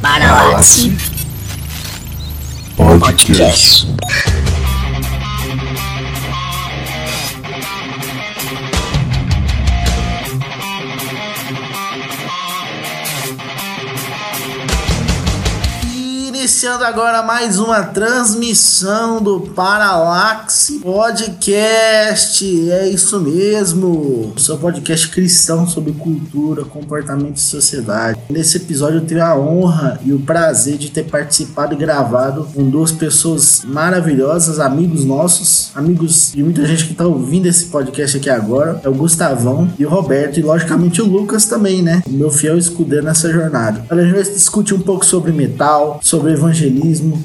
Paralaxe Podcast. Iniciando agora mais uma transmissão do Paralaxe Podcast. É isso mesmo. O seu podcast cristão sobre cultura, comportamento e sociedade. Nesse episódio eu tenho a honra e o prazer de ter participado e gravado com duas pessoas maravilhosas, amigos nossos, amigos de muita gente que está ouvindo esse podcast aqui agora. É o Gustavão e o Roberto, e logicamente o Lucas também, né? O meu fiel escudeiro nessa jornada. A gente vai discutir um pouco sobre metal, sobre evangelismo,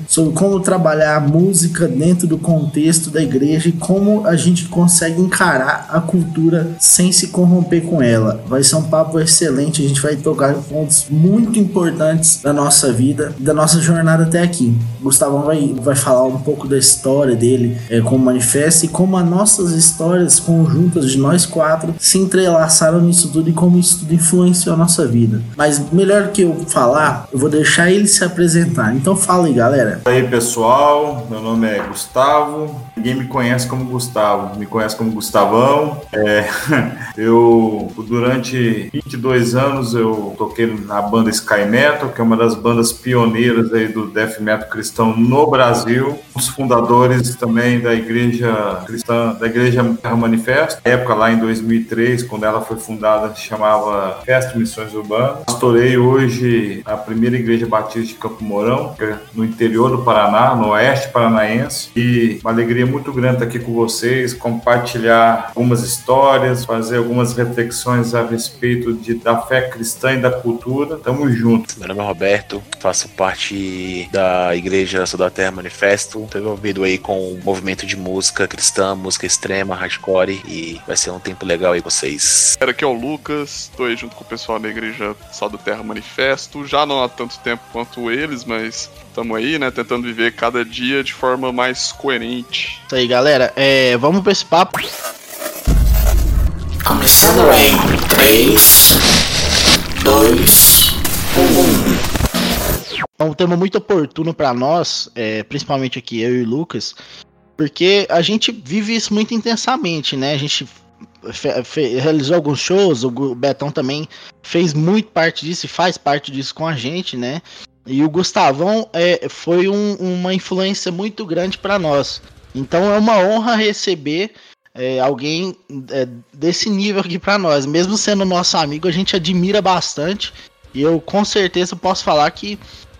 sobre como trabalhar a música dentro do contexto da igreja e como a gente consegue encarar a cultura sem se corromper com ela. Vai ser um papo excelente, a gente vai tocar pontos muito importantes da nossa vida, da nossa jornada até aqui. Gustavão vai, vai falar um pouco da história dele é, como manifesta e como as nossas histórias conjuntas de nós quatro se entrelaçaram nisso tudo e como isso tudo influenciou a nossa vida. Mas melhor que eu falar, eu vou deixar ele se apresentar. Então fala aí, galera. E aí, pessoal, meu nome é Gustavo. Ninguém me conhece como Gustavo, me conhece como Gustavão. É, eu, durante 22 anos, eu toquei na banda Sky Metal, que é uma das bandas pioneiras aí do death metal cristão no Brasil. Os fundadores também da igreja cristã, da igreja Manifesto. Na época lá em 2003, quando ela foi fundada, chamava Festa Missões Urbanas. Pastorei hoje a primeira igreja batista de Campo Mourão, no interior do Paraná, no oeste paranaense. E uma alegria muito grande estar aqui com vocês, compartilhar algumas histórias, fazer algumas reflexões a respeito de, da fé cristã e da cultura. Tamo junto. Meu nome é Roberto, faço parte da Igreja Sou da Terra Manifesto. Estou envolvido aí com o movimento de música cristã, música extrema, hardcore e vai ser um tempo legal aí com vocês. Aqui é o Lucas, estou aí junto com o pessoal da Igreja Sal da Terra Manifesto. Já não há tanto tempo quanto eles, mas estamos aí, né, tentando viver cada dia de forma mais coerente. Isso aí, galera. É, vamos para esse papo. Começando em 3, 2, 1. É um tema muito oportuno para nós, é, principalmente aqui eu e o Lucas, porque a gente vive isso muito intensamente, né? A gente realizou alguns shows, o Betão também fez muito parte disso e faz parte disso com a gente, né? E o Gustavão é, foi um- uma influência muito grande para nós. Então é uma honra receber é, alguém é, desse nível aqui para nós. Mesmo sendo nosso amigo, a gente admira bastante. E eu com certeza posso falar que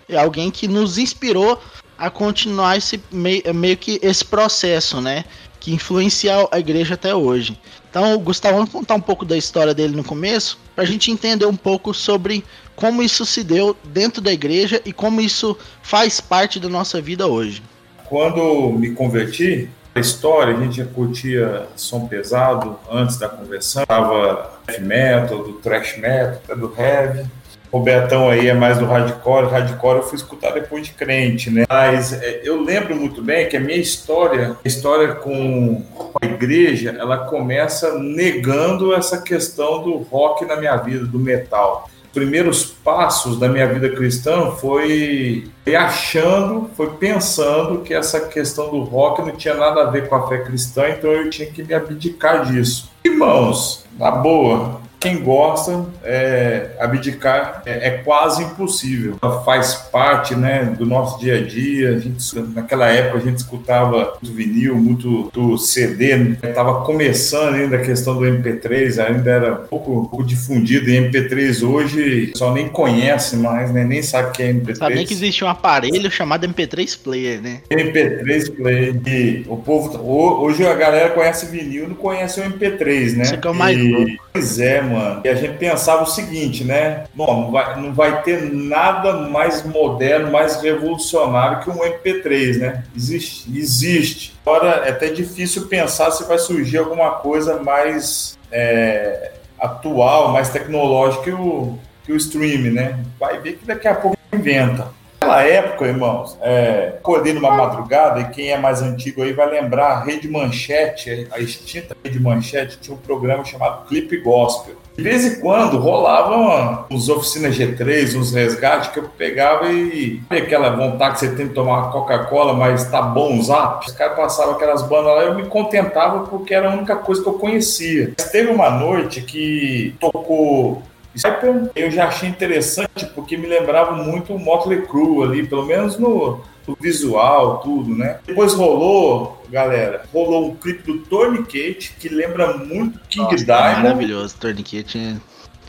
é alguém que nos inspirou a continuar esse meio, meio que esse processo, né? Que influencia a igreja até hoje. Então, Gustavo, vamos contar um pouco da história dele no começo, para a gente entender um pouco sobre como isso se deu dentro da igreja e como isso faz parte da nossa vida hoje. Quando me converti, a história, a gente já curtia som pesado antes da conversão. Tava heavy metal, do thrash metal, do heavy. O Betão aí é mais do hardcore. Hardcore eu fui escutar depois de crente, né? Mas é, eu lembro muito bem que a minha história, a história com a igreja, ela começa negando essa questão do rock na minha vida, do metal primeiros passos da minha vida cristã foi achando, foi pensando que essa questão do rock não tinha nada a ver com a fé cristã, então eu tinha que me abdicar disso. Irmãos, na boa, quem gosta, é, abdicar é, é, quase impossível. Faz parte né, do nosso dia a dia. A gente, naquela época a gente escutava muito vinil, muito do CD. Estava começando ainda a questão do MP3, ainda era um pouco, um pouco difundido. E MP3 hoje só nem conhece mais, né, nem sabe o que é MP3. Sabia que existe um aparelho chamado MP3 Player, né? MP3 Player. E o povo, hoje a galera conhece vinil, não conhece o MP3, né? Isso que é o mais e, louco. Pois é, mano. E a gente pensava o seguinte, né? Bom, não vai, não vai ter nada mais moderno, mais revolucionário que um MP3, né? Existe. Existe. Agora é até difícil pensar se vai surgir alguma coisa mais é, atual, mais tecnológica que o, que o stream, né? Vai ver que daqui a pouco inventa. Naquela época, irmãos, é, acordei numa madrugada e quem é mais antigo aí vai lembrar a Rede Manchete, a extinta Rede Manchete, tinha um programa chamado Clipe Gospel. De vez em quando rolavam os oficinas G3, uns resgates que eu pegava e aquela vontade que você tem de tomar uma Coca-Cola, mas tá bom usar. Os caras passavam aquelas bandas lá eu me contentava porque era a única coisa que eu conhecia. Mas teve uma noite que tocou Sniper, eu já achei interessante porque me lembrava muito o Motley Crue ali, pelo menos no, no visual, tudo, né? Depois rolou, galera, rolou um clipe do Tourniquet que lembra muito King é Diamond. Maravilhoso, Tourniquet é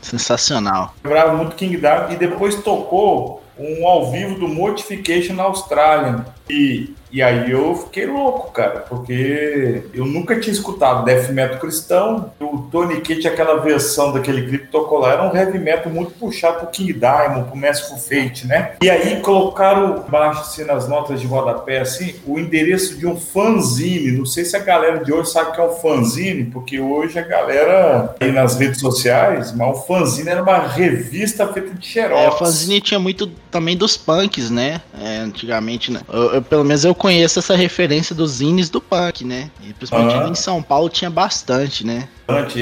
sensacional. Lembrava muito King Diamond e depois tocou um ao vivo do Mortification na Austrália. E, e aí eu fiquei louco, cara, porque eu nunca tinha escutado death metal cristão. O Tony Kate, aquela versão daquele clipe tocou lá, era um heavy metal muito puxado pro King Diamond, pro Merciful Fate, né? E aí colocaram baixo assim nas notas de rodapé assim, o endereço de um fanzine. Não sei se a galera de hoje sabe o que é um fanzine, porque hoje a galera aí nas redes sociais, mas o fanzine era uma revista feita de xerox. É, o fanzine tinha muito também dos punks, né? É, antigamente, né? Eu, eu, pelo menos eu conheço essa referência dos zines do punk, né? E principalmente Aham. em São Paulo tinha bastante, né?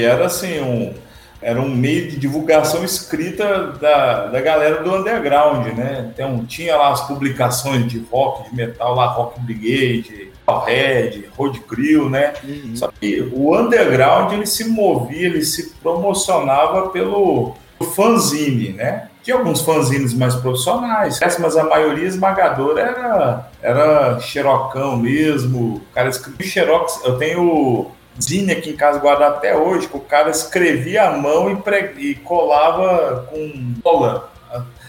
Era assim, um, era um meio de divulgação escrita da, da galera do underground, né? Então, tinha lá as publicações de rock, de metal, lá Rock Brigade, Red, Road Crew, né? Uhum. Só que o underground ele se movia, ele se promocionava pelo fanzine, né? Tinha alguns fanzines mais profissionais, mas a maioria esmagadora era, era xerocão mesmo. O cara escrevia xerox. Eu tenho zine aqui em casa guardado até hoje, que o cara escrevia à mão e, pre- e colava com cola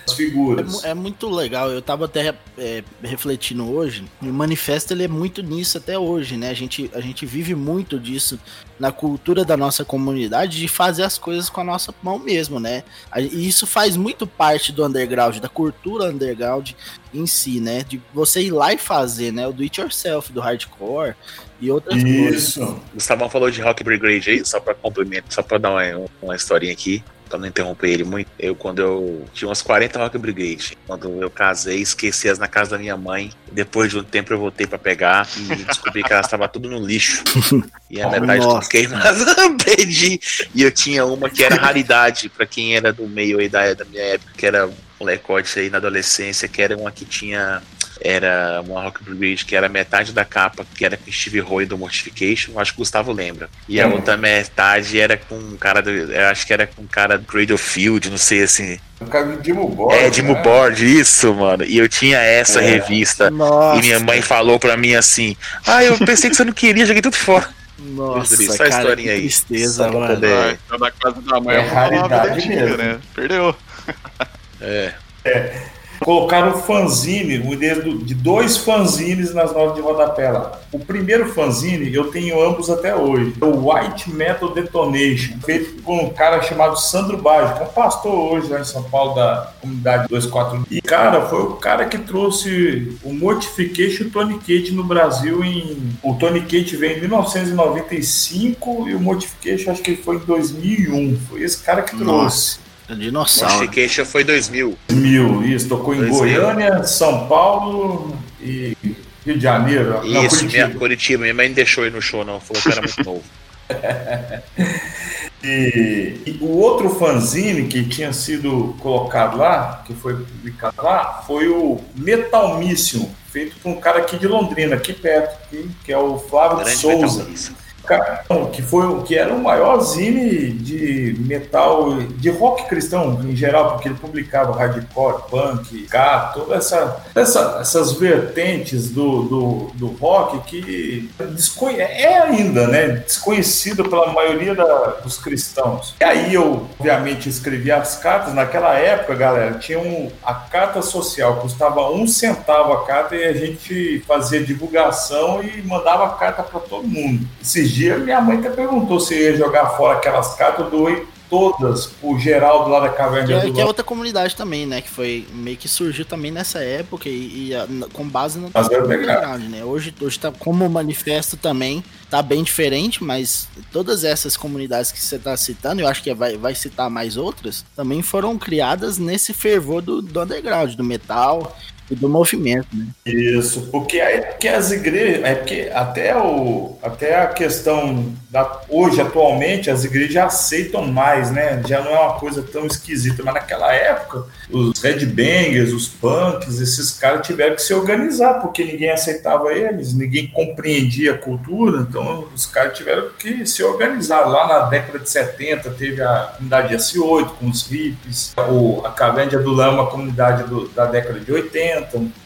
as É, figuras. mu- é muito legal, eu tava até é, refletindo hoje, e o manifesto ele é muito nisso até hoje, né? A gente, a gente vive muito disso na cultura da nossa comunidade de fazer as coisas com a nossa mão mesmo, né? E isso faz muito parte do underground, da cultura underground em si, né? De você ir lá e fazer, né? O do it yourself, do hardcore e outras coisas. Isso. Gustavão falou de Rock Brigade aí, só pra complemento, só pra dar uma, uma historinha aqui, pra não interromper ele muito. Eu, quando eu tinha umas 40 Rock Brigade, quando eu casei, esqueci as na casa da minha mãe. Depois de um tempo eu voltei pra pegar e descobri que elas estavam tudo no lixo. E a Oh, metade nossa. tudo queimadas, perdi. E eu tinha uma que era raridade, pra quem era do meio aí da, da minha época, que era molecote aí na adolescência, que era uma que tinha era uma Rock Brigade que era metade da capa, que era com Steve Roy do Mortification, acho que o Gustavo lembra. E a Hum. outra metade era com um cara do. Eu acho que era com um cara do Cradle Field, não sei assim. O cara do Dimo Borg. é, de né? Board, isso, mano. E eu tinha essa É. revista. Nossa, E minha mãe falou pra mim assim: Ah, eu pensei que você não queria, joguei tudo fora. nossa, Só a cara, historinha que aí. tristeza, pra mano. poder- então da casa da mãe É raridade mesmo. né? Perdeu. É. Colocaram um fanzine, um endereço de dois fanzines nas notas de rodapé lá. O primeiro fanzine, eu tenho ambos até hoje. É o White Metal Detonation, feito por um cara chamado Sandro Baggio, que é um pastor hoje lá em São Paulo da comunidade 24. E, cara, foi o cara que trouxe o Mortification Tourniquet no Brasil em... O Tourniquet veio em 1995 e o Mortification acho que foi em 2001. Foi esse cara que trouxe. Dinossauro. Mortification foi 2000. Mil, isso, tocou em Dois Goiânia, São Paulo e Rio de Janeiro. Não, Isso, Curitiba. minha, Curitiba. Minha mãe não deixou ir no show, não. Falou que era muito novo. E, e o outro fanzine que tinha sido colocado lá, que foi publicado lá, foi o Metal Mission, feito por um cara aqui de Londrina, aqui perto, que, que é o Flávio Grande Souza. metalista. Cara, não, que foi o- que era o maior zine de metal, de rock cristão em geral, porque ele publicava hardcore, punk, ska, toda essa, essa- essas vertentes do, do, do rock que desconhe- é ainda, né, desconhecido pela maioria da- dos cristãos. E aí eu, obviamente, escrevi as cartas. Naquela época, galera, tinha um, a carta social, custava um centavo a carta e a gente fazia divulgação e mandava carta para todo mundo. Esses dias minha mãe até perguntou se ia jogar fora aquelas cartas, eu doei todas pro Geraldo lá da Caverna Que é, que é outra comunidade também, né? Que foi meio que surgiu também nessa época e, e, a- com base no underground, né? Hoje, hoje tá como manifesto também, tá bem diferente, mas todas essas comunidades que você tá citando, eu acho que vai, vai citar mais outras, também foram criadas nesse fervor do, do underground, do metal E do movimento, né? Isso, porque aí porque as igrejas, é porque até o até a questão da hoje atualmente as igrejas aceitam mais, né? Já não é uma coisa tão esquisita, mas naquela época os headbangers, os punks, esses caras tiveram que se organizar porque ninguém aceitava eles, ninguém compreendia a cultura, então os caras tiveram que se organizar. Lá na década de 70 teve a comunidade S8 com os hippies, o, a Cavendia do Lama, a comunidade do, da década de 80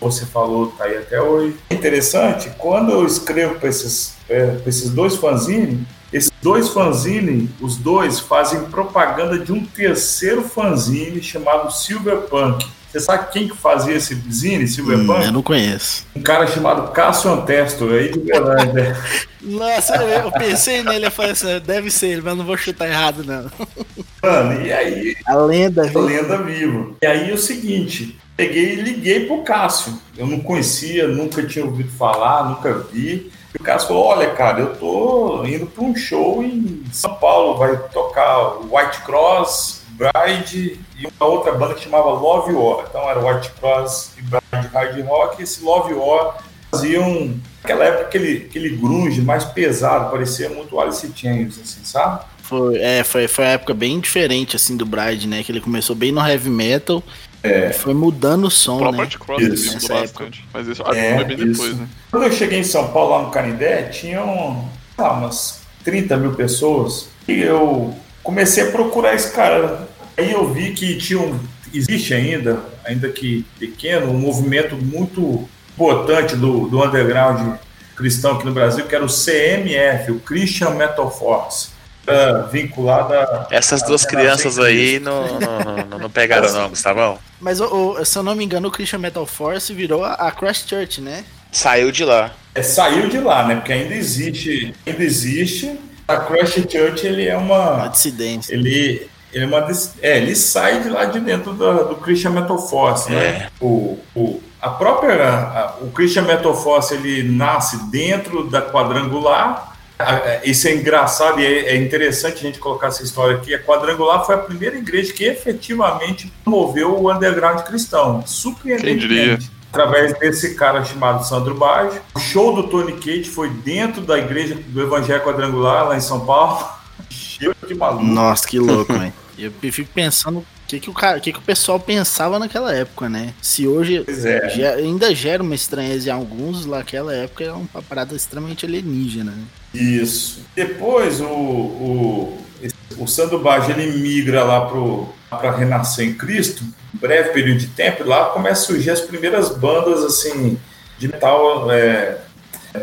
você falou, tá aí até hoje. Interessante, quando eu escrevo para esses, é, esses dois fanzines, esses dois fanzines, os dois fazem propaganda de um terceiro fanzine chamado Silverpunk. Você sabe quem que fazia esse zine, Silverpunk? Hum, eu não conheço. Um cara chamado Cássio Antesto, aí de Belândia. Nossa, eu pensei nele, eu falei assim, deve ser ele, mas não vou chutar errado, não. Mano, e aí... A lenda viva. A lenda viva. E aí é o seguinte, peguei e liguei pro Cássio. Eu não conhecia, nunca tinha ouvido falar, nunca vi. E o Cássio falou: Olha, cara, eu tô indo para um show em São Paulo, vai tocar White Cross, Bride e uma outra banda que chamava Love War. Então era White Cross e Bride Hard Rock. E esse Love War faziam, naquela época, aquele, aquele grunge mais pesado, parecia muito Alice Chains, assim, sabe? Foi, é, foi, foi uma época bem diferente, assim, do Bride, né? Que ele começou bem no heavy metal é. Foi mudando o som, o né? Cross isso. mudou bastante. Mas isso é, foi bem isso. depois, né? Quando eu cheguei em São Paulo, lá no Canidé, tinham lá, umas 30 mil pessoas. E eu comecei a procurar esse cara. Aí eu vi que tinha um, existe ainda, ainda que pequeno, um movimento muito importante do, do underground cristão aqui no Brasil, que era o CMF, o Christian Metal Force vinculada. Essas duas crianças aí não, não, não, pegaram, não, Gustavão. Mas, o, o, se eu não me engano, o Christian Metal Force virou a, a Crash Church, né? Saiu de lá. É, saiu de lá, né? Porque ainda existe. Ainda existe. A Crash Church ele é uma. Uma dissidência. Ele, ele é uma. É, ele sai de lá de dentro do, do Christian Metal Force, né? É. O, o, a própria. A, o Christian Metal Force ele nasce dentro da quadrangular isso é engraçado e é, é interessante a gente colocar essa história aqui. A Quadrangular foi a primeira igreja que efetivamente promoveu o underground cristão. Surpreendentemente. Através desse cara chamado Sandro Baggio. O show do Tony Kate foi dentro da igreja do Evangelho Quadrangular, lá em São Paulo. Cheio de maluco. Nossa, que louco, hein? Eu fico pensando o que, que, o cara, que, que o pessoal pensava naquela época, né? Se hoje é. ainda gera uma estranheza em alguns, naquela época era uma parada extremamente alienígena, né? Isso. Depois o, o, o Sandro Baggio ele migra lá para renascer em Cristo, um breve período de tempo, e lá começa a surgir as primeiras bandas assim de metal é,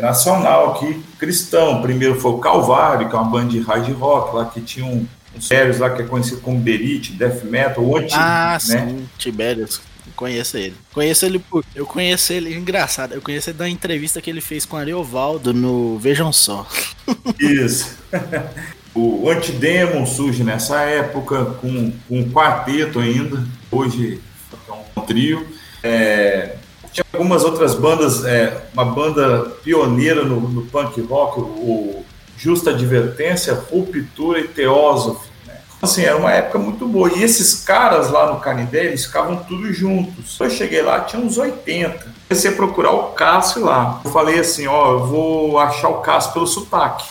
nacional aqui, cristão. Primeiro foi o Calvário, que é uma banda de hard rock lá que tinha um, um sérios lá que é conhecido como Berit, Death Metal, o Anti, ah, né? sim, Tiberius. Conheço ele. Conheço ele por. Eu conheço ele, engraçado. Eu conheço ele da entrevista que ele fez com Ariovaldo no Vejam Só. Isso. o Antidemon surge nessa época, com, com um quarteto ainda. Hoje é um trio. É, tinha algumas outras bandas, é, uma banda pioneira no, no punk rock, o Justa Advertência, Ruptura e Teósofo Assim, era uma época muito boa. E esses caras lá no Canindé, eles ficavam tudo juntos. Eu cheguei lá, tinha uns 80. Comecei a procurar o Cássio lá. Eu falei assim, ó, eu vou achar o Cássio pelo sotaque.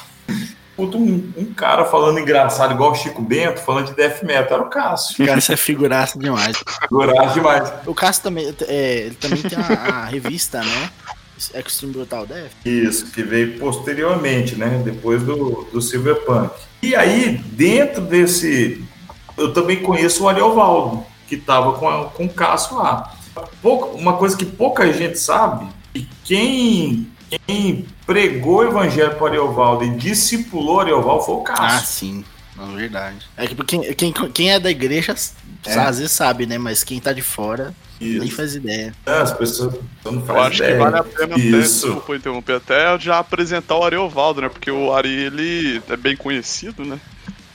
Um, um, cara falando engraçado, igual o Chico Bento, falando de death metal, era o Cássio. O Cássio é figuraça demais. figuraça demais. O Cássio também, é, ele também tem a, a revista, né? Extreme Brutal Death? Isso, que veio posteriormente, né? Depois do, do Silverpunk. E aí, dentro desse. Eu também conheço o Ariovaldo, que estava com, com o Cássio lá. Pouca, uma coisa que pouca gente sabe, e quem, quem pregou o evangelho para Ariovaldo e discipulou Ariovaldo foi o Cássio. Ah, sim. Não, verdade. É que quem, quem, quem é da igreja é. às vezes sabe, né? Mas quem tá de fora isso. nem faz ideia. É, as pessoas não fazem Eu acho ideia. que vale a pena Isso. até, interromper, até já apresentar o Ariovaldo, né? Porque o Ari, ele é bem conhecido, né?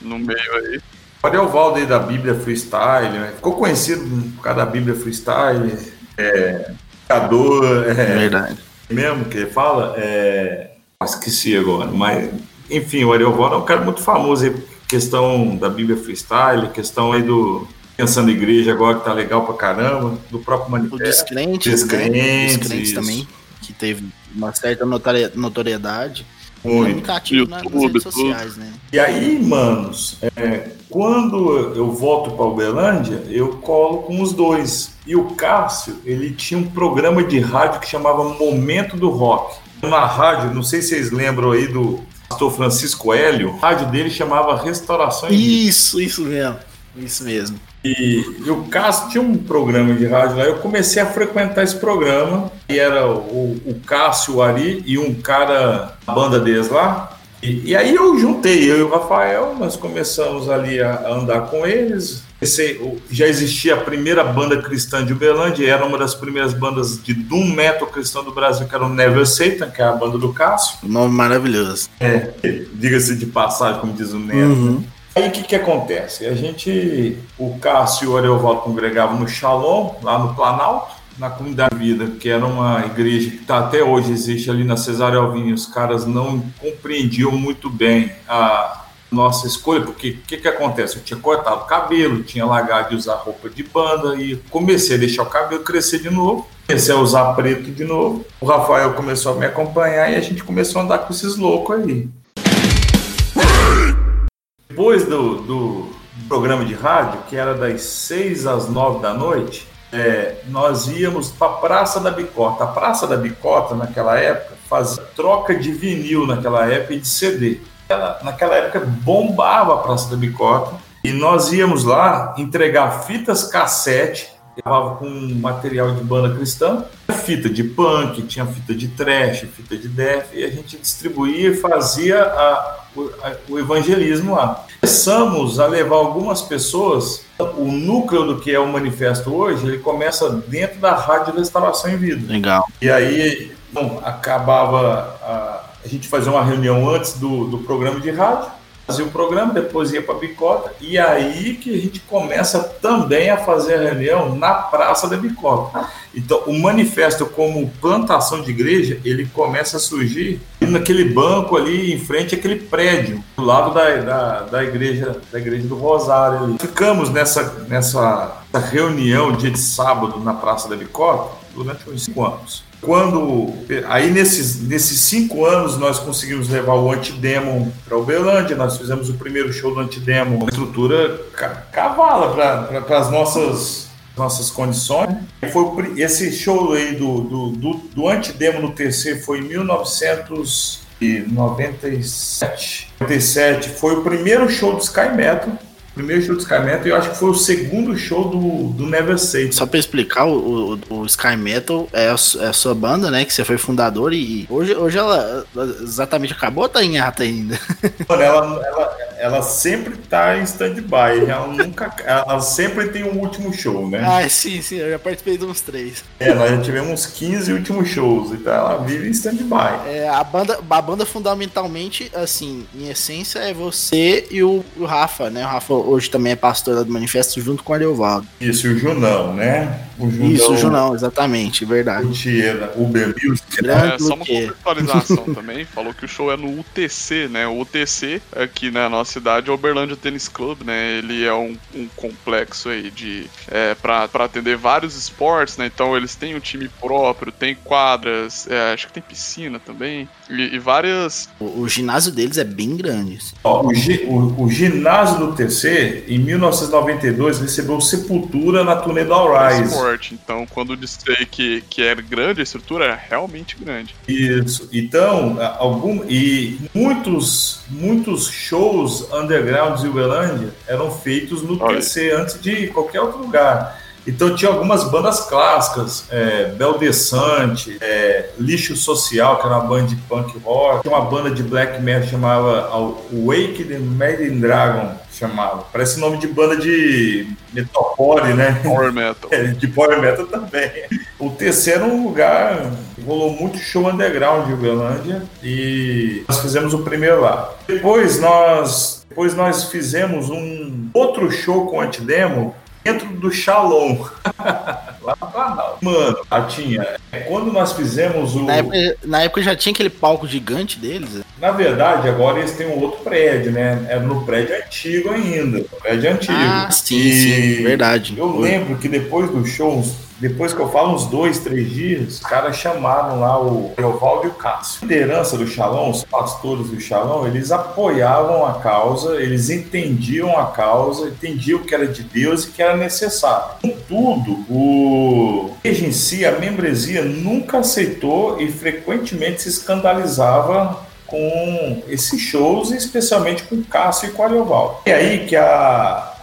No meio aí. O Ariovaldo aí da Bíblia Freestyle, né? Ficou conhecido por causa da Bíblia Freestyle. É. Cador, é, Verdade. Mesmo que ele fala, é. Esqueci agora, mas. Enfim, o Ariovaldo é um cara muito famoso aí questão da Bíblia Freestyle, questão aí do, Pensando em igreja agora que tá legal pra caramba, do próprio O manifesto. Descrente, Descrentes, né? Descrentes isso. também, que teve uma certa notori- notoriedade. Muito. Muito ativo na- nas redes tudo. sociais, né? E aí, manos, é, quando eu volto para Uberlândia, eu colo com os dois. E o Cássio, ele tinha um programa de rádio que chamava Momento do Rock. Na rádio, não sei se vocês lembram aí do pastor Francisco Hélio, a rádio dele chamava Restauração. Isso, isso mesmo. Isso mesmo. E, e o Cássio tinha um programa de rádio lá. Eu comecei a frequentar esse programa. E era o, o Cássio, o Ari e um cara da banda deles lá. E, e aí eu juntei, eu e o Rafael, nós começamos ali a, a andar com eles. O- já existia a primeira banda cristã de Uberlândia, era uma das primeiras bandas de Doom Metal cristão do Brasil, que era o Never Satan, que é a banda do Cássio. Um nome maravilhoso. Diga-se de passagem, como diz o Neto. Uhum. Aí o que, que acontece? A gente, o Cássio e o Ariovaldo congregavam no Shalom, lá no Planalto, na Comunidade Vida, que era uma igreja que tá, até hoje existe ali na Cesário Alvim. Os caras não compreendiam muito bem a nossa escolha, porque o que, que acontece? Eu tinha cortado o cabelo, tinha largado de usar roupa de banda e comecei a deixar o cabelo crescer de novo. Comecei a usar preto de novo. O Rafael começou a me acompanhar e a gente começou a andar com esses loucos aí. Depois do, do programa de rádio, que era das 6 às 9 da noite, é, nós íamos para a Praça da Bicota. A Praça da Bicota, naquela época, fazia troca de vinil naquela época e de CD. Ela, naquela época bombava a Praça da Bicota e nós íamos lá entregar fitas cassete, gravava com material de banda cristã, fita de punk, tinha fita de trash, fita de death, e a gente distribuía e fazia a- o, a- o evangelismo lá. Começamos a levar algumas pessoas, o núcleo do que é o manifesto hoje, ele começa dentro da Rádio Restauração em Vida. Legal. E aí bom, acabava a, a gente fazia uma reunião antes do, do programa de rádio, fazia o programa, depois ia para Bicota, e aí que a gente começa também a fazer a reunião na Praça da Bicota. Então, o manifesto como plantação de igreja, ele começa a surgir naquele banco ali em frente àquele prédio, do lado da, da, da igreja da igreja do Rosário ali. Ficamos nessa, nessa reunião dia de sábado na Praça da Bicota durante uns cinco anos. Quando aí nesses, nesses cinco anos nós conseguimos levar o Antidemon para Uberlândia, nós fizemos o primeiro show do Antidemon, uma estrutura ca- cavala para as nossas nossas condições. Foi esse show aí do, do, do, do Antidemo no TC foi em 1997. 97 foi o primeiro show do Sky Metal. Primeiro show do Sky Metal e eu acho que foi o segundo show do, do Never Say. Só pra explicar, o, o, o Sky Metal é a, é a sua banda, né? Que você foi fundador e hoje, hoje ela ela exatamente acabou ou tá em ata ainda? Mano, ela, ela, ela sempre tá em stand-by. Ela nunca. Ela sempre tem um último show, né? Ah, sim, sim, eu já participei de uns três. É, nós já tivemos uns 15 últimos shows, então ela vive em stand-by. É, a, banda, a banda fundamentalmente, assim, em essência, é você e o, o Rafa, né? O Rafa hoje também é pastor lá do Manifesto junto com o Ariovaldo. Isso, e o Junão, né? O Junão. Isso, o Junão, exatamente, verdade. O Tiera, Uber Music. Grande É, só uma contextualização também, falou que o show é no UTC, né? O UTC, aqui na nossa cidade, é o Uberlândia Tennis Club, né? Ele é um, um complexo aí de. É, pra atender vários esportes, né? Então eles têm um time próprio, tem quadras, é, acho que tem piscina também, e, e várias. O, o ginásio deles é bem grande. assim. Ó, o, gi- o- o ginásio do TC, em 1992, recebeu Sepultura na turnê do All Rise. esporte. Então, quando disse que, que é grande, a estrutura é realmente grande. Isso. Então, algum e muitos muitos shows underground de Uberlândia eram feitos no Olha. TC antes de qualquer outro lugar. Então tinha algumas bandas clássicas, é, Beldessante, é, Lixo Social, que era uma banda de punk rock, tinha uma banda de black metal chamava Wake the Maiden Dragon, chamava. Parece nome de banda de metalcore, né? Power metal. É, de power metal também. O TC era um lugar que rolou muito show underground de Uberlândia e nós fizemos o primeiro lá. Depois nós, depois nós fizemos um outro show com antidemo dentro do Shalom. lá no Planalto. Mano, lá tinha é, quando nós fizemos o. Na época, na época já tinha aquele palco gigante deles. Na verdade, agora eles têm um outro prédio, né? Era no prédio antigo ainda. Prédio antigo. Ah, sim, E sim, verdade. Eu lembro que depois do show, depois que eu falo uns dois, três dias, os caras chamaram lá o Eovaldo e o Cássio. A liderança do Xalão, os pastores do Xalão, eles apoiavam a causa, eles entendiam a causa, entendiam que era de Deus e que era necessário. Contudo, o igreja em si, a membresia, nunca aceitou e frequentemente se escandalizava com esses shows, especialmente com Cássio e com Ariovaldo. E aí que a,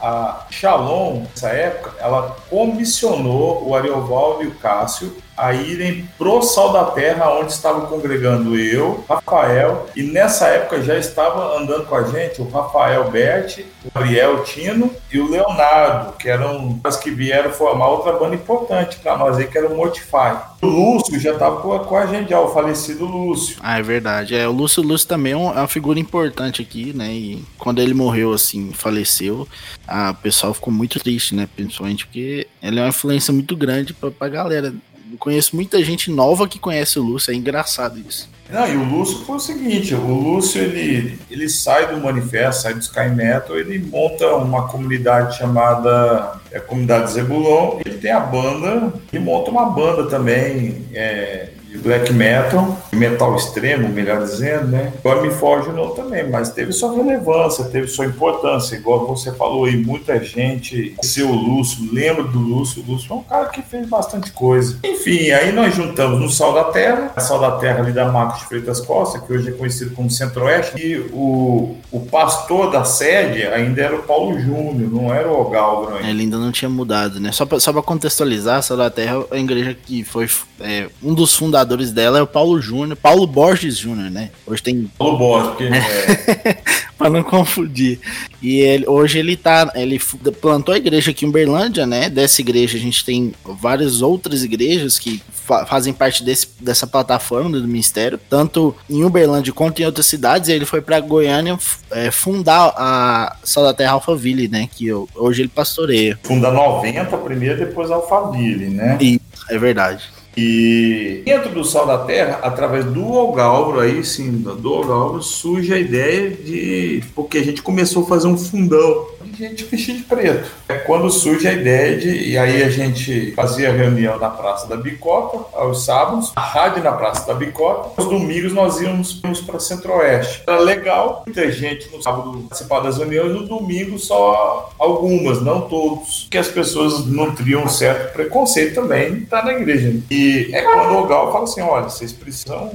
a Shalom, nessa época, ela comissionou o Ariovaldo e o Cássio a irem pro Sal da Terra, onde estava congregando eu, Rafael, e nessa época já estava andando com a gente o Rafael Berti, o Ariel Tino e o Leonardo, que eram os que vieram formar outra banda importante para nós aí, que era o Mortify. O Lúcio já estava com, a gente, já, o falecido Lúcio. Ah, é verdade. É, o Lúcio Lúcio também é é uma figura importante aqui, né? E quando ele morreu, assim, faleceu, a- pessoal ficou muito triste, né? Principalmente porque ele é uma influência muito grande pra, pra galera. Conheço muita gente nova que conhece o Lúcio, é engraçado isso. Não, e o Lúcio foi o seguinte, o Lúcio ele, ele sai do manifesto, sai do Sky Metal, ele monta uma comunidade chamada é, Comunidade Zebulon, ele tem a banda, ele monta uma banda também é, de black metal, metal extremo, melhor dizendo, né? Agora me foge o nome também, mas teve sua relevância, teve sua importância, igual você falou aí, muita gente, seu Lúcio, lembra do Lúcio, o Lúcio é um cara que fez bastante coisa. Enfim, aí nós juntamos no Sal da Terra, a Sal da Terra ali da Marcos Freitas Costa, que hoje é conhecido como Centro-Oeste, e o, o pastor da sede ainda era o Paulo Júnior, não era o Ogalvro ainda. Ele ainda não tinha mudado, né? Só pra, só pra contextualizar, a Sala da Terra é a igreja que foi é, um dos fundadores dela é o Paulo Júnior, Paulo Borges Júnior, né? Hoje tem Paulo Borges, porque é, Pra não confundir. E ele, hoje ele tá. Ele plantou a igreja aqui em Uberlândia, né? Dessa igreja a gente tem várias outras igrejas que fa- fazem parte desse, dessa plataforma do ministério, tanto em Uberlândia quanto em outras cidades. E ele foi pra Goiânia é, fundar a Sal da Terra Alphaville, né? Que eu- hoje ele pastoreia. funda 90 primeiro, depois Alphaville, né? E é verdade. E dentro do Sal da Terra, através do Ogalvro, aí sim, do Ogalvro, surge a ideia de. Porque a gente começou a fazer um fundão de gente vestida de preto. É quando surge a ideia de. E aí a gente fazia reunião na Praça da Bicota, aos sábados, a rádio na Praça da Bicota. Os domingos nós íamos, íamos para Centro-Oeste. Era legal, muita gente no sábado participar das reuniões, no domingo só algumas, não todos. Que as pessoas nutriam um certo preconceito também estar na igreja. E é quando o Gal fala assim: olha, vocês precisam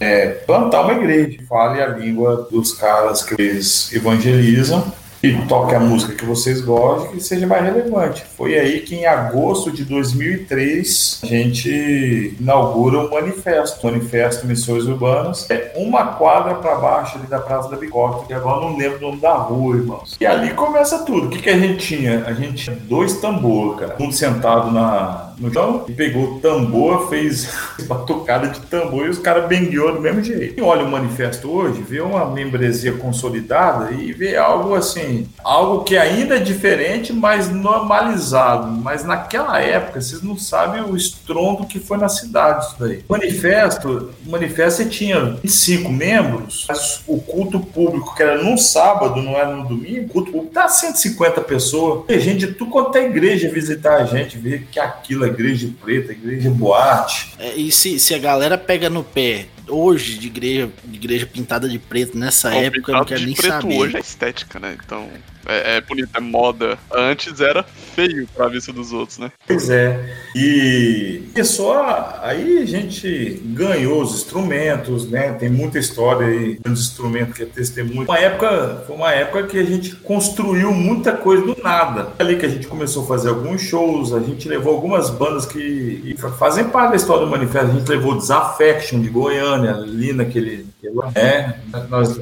é, plantar uma igreja. Fale a língua dos caras que eles evangelizam e toque a música que vocês gostem que seja mais relevante. Foi aí que em agosto de 2003 a gente inaugura o manifesto, o Manifesto Missões Urbanas. É uma quadra para baixo ali da Praça da Bicota, que agora não lembro o nome da rua, irmãos. E ali começa tudo. O que, que a gente tinha? A gente tinha dois tambores, cara. Um sentado na, chão e pegou tambor, fez batucada de tambor e os caras bengueou do mesmo jeito. Quem olha o manifesto hoje, vê uma membresia consolidada e vê algo assim, algo que ainda é diferente, mas normalizado. Mas naquela época, vocês não sabem o estrondo que foi na cidade isso daí. O manifesto, manifesto tinha 25 membros, o culto público, que era num sábado, não era no domingo, o culto público tá 150 pessoas. E gente de tudo quanto é igreja visitar a gente, ver que aquilo igreja preta, igreja boate. É, e se, se a galera pega no pé hoje de igreja, de igreja pintada de preto nessa Bom, época, eu não quero de nem preto saber. hoje é estética, né? Então, é, é bonito, é moda. Antes era feio pra vista dos outros, né? Pois é. E começou a, aí a gente ganhou os instrumentos, né? Tem muita história aí dos instrumentos que é testemunho. Uma época, foi uma época que a gente construiu muita coisa do nada. Ali que a gente começou a fazer alguns shows, a gente levou algumas bandas que e fazem parte da história do manifesto. A gente levou Disaffection de Goiânia, ali naquele. É, nós.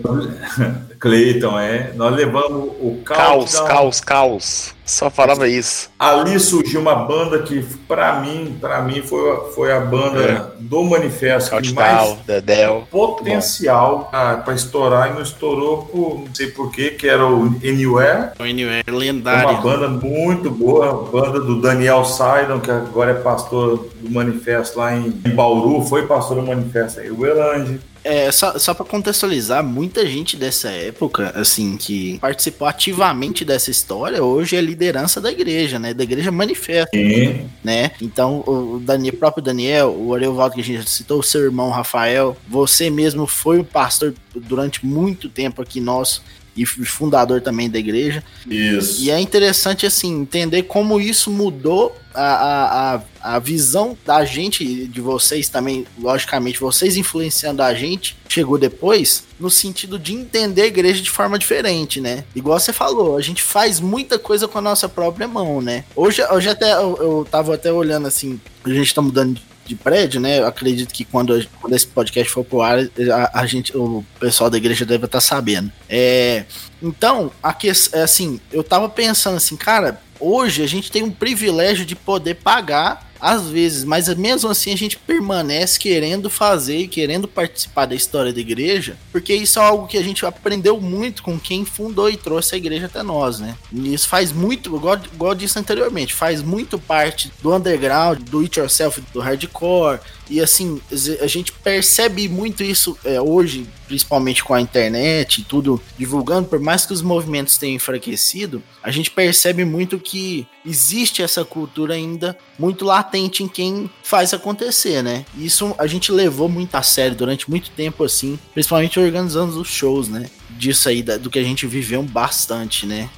Cleiton, é. Nós levamos o Caos, Countdown- caos, caos. Só falava isso. Ali surgiu uma banda que, pra mim, para mim foi, foi a banda É. do Manifesto que Countdown, mais The Dell. potencial para estourar e não estourou por não sei porquê, que era o Anywhere. Anyway, É uma lendário. banda muito boa, banda do Daniel Saidon, que agora é pastor do Manifesto lá em Bauru, foi pastor do Manifesto aí, o Elange. É, só, só para contextualizar, muita gente dessa época, assim, que participou ativamente dessa história, hoje é liderança da igreja, né? Da igreja manifesta, Sim, né? Então, o Daniel, próprio Daniel, o Ariovaldo que a gente já citou, o seu irmão Rafael, você mesmo foi o pastor durante muito tempo aqui nosso e fundador também da igreja. isso. E é interessante, assim, entender como isso mudou a, a, a, visão da gente, de vocês também, logicamente, vocês influenciando a gente, chegou depois, no sentido de entender a igreja de forma diferente, né? Igual você falou, a gente faz muita coisa com a nossa própria mão, né? Hoje, hoje até, eu, eu tava até olhando, assim, a gente tá mudando de prédio, né? Eu acredito que quando, quando esse podcast for pro ar, a, a gente, o pessoal da igreja deve estar sabendo. É, então, a que, é assim, eu tava pensando assim, cara, hoje a gente tem um privilégio de poder pagar às vezes, mas mesmo assim a gente permanece querendo fazer e querendo participar da história da igreja, porque isso é algo que a gente aprendeu muito com quem fundou e trouxe a igreja até nós, né? E isso faz muito, igual, eu disse anteriormente, faz muito parte do underground, do it yourself, do hardcore, e assim, a gente percebe muito isso é, hoje, principalmente com a internet e tudo divulgando, por mais que os movimentos tenham enfraquecido, a gente percebe muito que existe essa cultura ainda muito latente em quem faz acontecer, né? Isso a gente levou muito a sério durante muito tempo, assim, principalmente organizando os shows, né? Disso aí, do que a gente viveu bastante, né?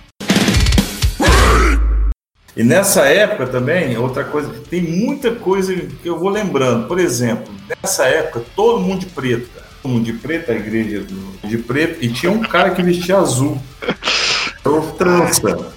E nessa época também, outra coisa, tem muita coisa que eu vou lembrando. Por exemplo, nessa época, todo mundo de preto, cara. Todo mundo de preto, a igreja do- de preto, e tinha um cara que vestia azul. Era o trança.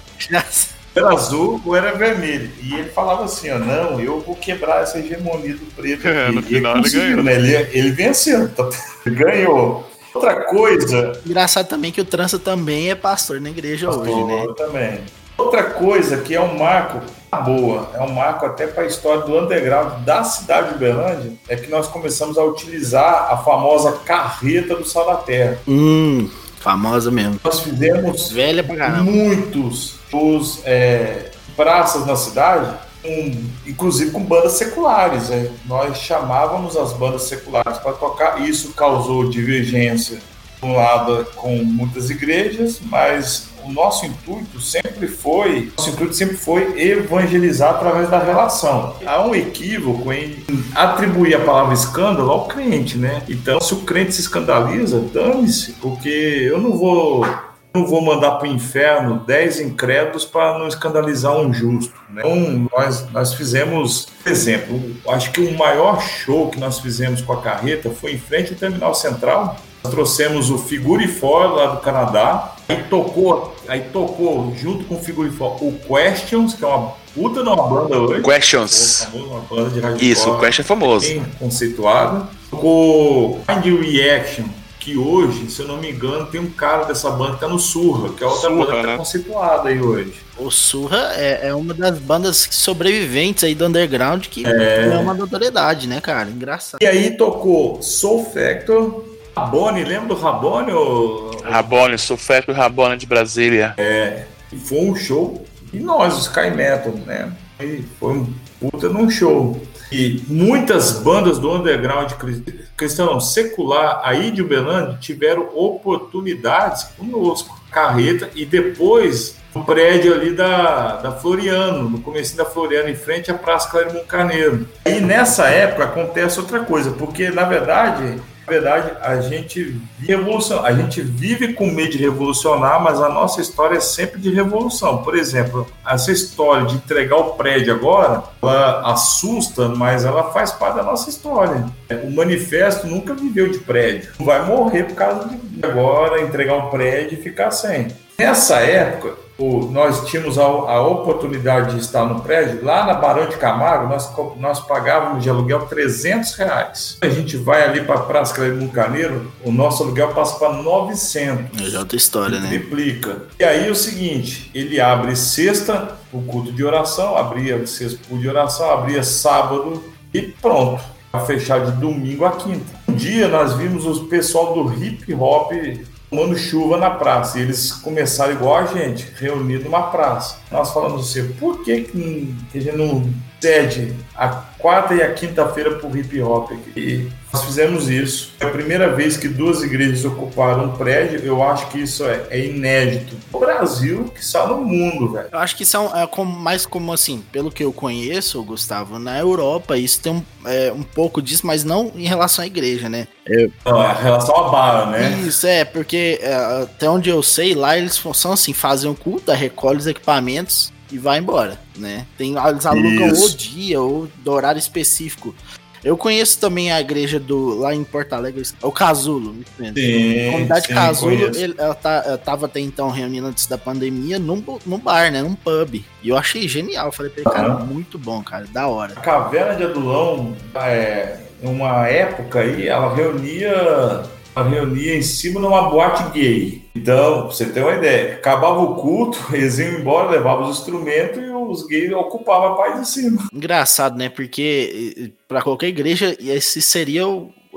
Era azul ou era vermelho. E ele falava assim, ó, não, eu vou quebrar essa hegemonia do preto. É, aqui. no E final ele ganhou. Né? Ele, ele venceu, tá- ganhou. Outra coisa, Engraçado também que o Trança também é pastor na igreja hoje, né? Pastor também. Outra coisa que é um marco boa, é um marco até para a história do underground da cidade de Uberlândia, é que nós começamos a utilizar a famosa carreta do Sal da Terra. Hum, famosa mesmo. Nós fizemos Velha pra caramba. muitos shows, é, praças na cidade, com- inclusive com bandas seculares. né? Nós chamávamos as bandas seculares para tocar. Isso causou divergência, um lado, com muitas igrejas, mas o nosso intuito sempre foi, nosso intuito sempre foi evangelizar através da relação. Há um equívoco em atribuir a palavra escândalo ao crente, né? Então, se o crente se escandaliza, dane-se, porque eu não vou não vou mandar para o inferno 10 incrédulos para não escandalizar um justo. Né? Então, nós, nós fizemos, por exemplo, acho que o maior show que nós fizemos com a carreta foi em frente ao Terminal Central. Nós trouxemos o Figurifor lá do Canadá, aí tocou, aí tocou junto com o Figurifor o Questions, que é uma puta de uma banda hoje. Questions. Uma banda de hardcore Isso, o Question é famoso. bem conceituada. Tocou Mind Reaction, que hoje, se eu não me engano, tem um cara dessa banda que tá no Surra, que é outra Surra, banda que tá né? conceituada aí hoje. O Surra é, é uma das bandas sobreviventes aí do underground que é uma notoriedade, né, cara? Engraçado. E aí tocou Soul Factor, Rabone, lembra do Rabone? ô? Rabone, sou Feto Rabone de Brasília. E Foi um show e nós, os Sky Metal, né? E foi um puta num show. E muitas bandas do underground cri- cristão secular aí de Uberlândia tiveram oportunidades conosco, carreta, e depois no prédio ali da, da Floriano, no começo da Floriano, em frente à Praça Clério Carneiro. E nessa época acontece outra coisa, porque na verdade na verdade, a gente revolução, a gente vive com medo de revolucionar, mas a nossa história é sempre de revolução. Por exemplo, essa história de entregar o prédio agora, ela assusta, mas ela faz parte da nossa história. O manifesto nunca viveu de prédio. Vai morrer por causa de agora entregar um prédio e ficar sem. Nessa época, o- nós tínhamos a, a oportunidade de estar no prédio. Lá na Barão de Camargo, nós, nós pagávamos de aluguel 300 reais. A gente vai ali para a Praça Cleber Caneiro, o nosso aluguel passa para 900. É outra história, né? Triplica. E aí é o seguinte, ele abre sexta o culto de oração, abria sexta o culto de oração, abria sábado e pronto. Pra fechar de domingo a quinta. Um dia nós vimos o pessoal do hip hop tomando chuva na praça. E eles começaram igual a gente, reunido numa praça. Nós falamos assim, por que, que a gente não cede a quarta e a quinta-feira pro hip hop aqui? E nós fizemos isso. É a primeira vez que duas igrejas ocuparam um prédio. Eu acho que isso é, é inédito. No Brasil, que está no mundo, velho. Eu acho que isso é, é como- mais como assim, pelo que eu conheço, Gustavo, na Europa isso tem um, é, um pouco disso, mas não em relação à igreja, né? Não, é em relação à barra, né? Isso, é, porque é, até onde eu sei, lá eles são assim, fazem um culto, recolhem os equipamentos e vai embora, né? Tem, eles alugam Isso. o dia ou do horário específico. Eu conheço também a igreja do lá em Porto Alegre, é o Casulo, me entende? Sim, Comunidade sim, Casulo, ele, ela, tá, ela tava até então reunindo antes da pandemia num, num bar, né? Num pub. E eu achei genial. Eu falei pra ele, cara, muito bom, cara, da hora. A Caverna de Adulão, é, uma época aí, ela reunia, ela reunia em cima numa boate gay. Então, pra você ter uma ideia, acabava o culto, eles iam embora, levavam os instrumentos e os gays ocupavam a parte de cima. Engraçado, né? Porque pra qualquer igreja esse seria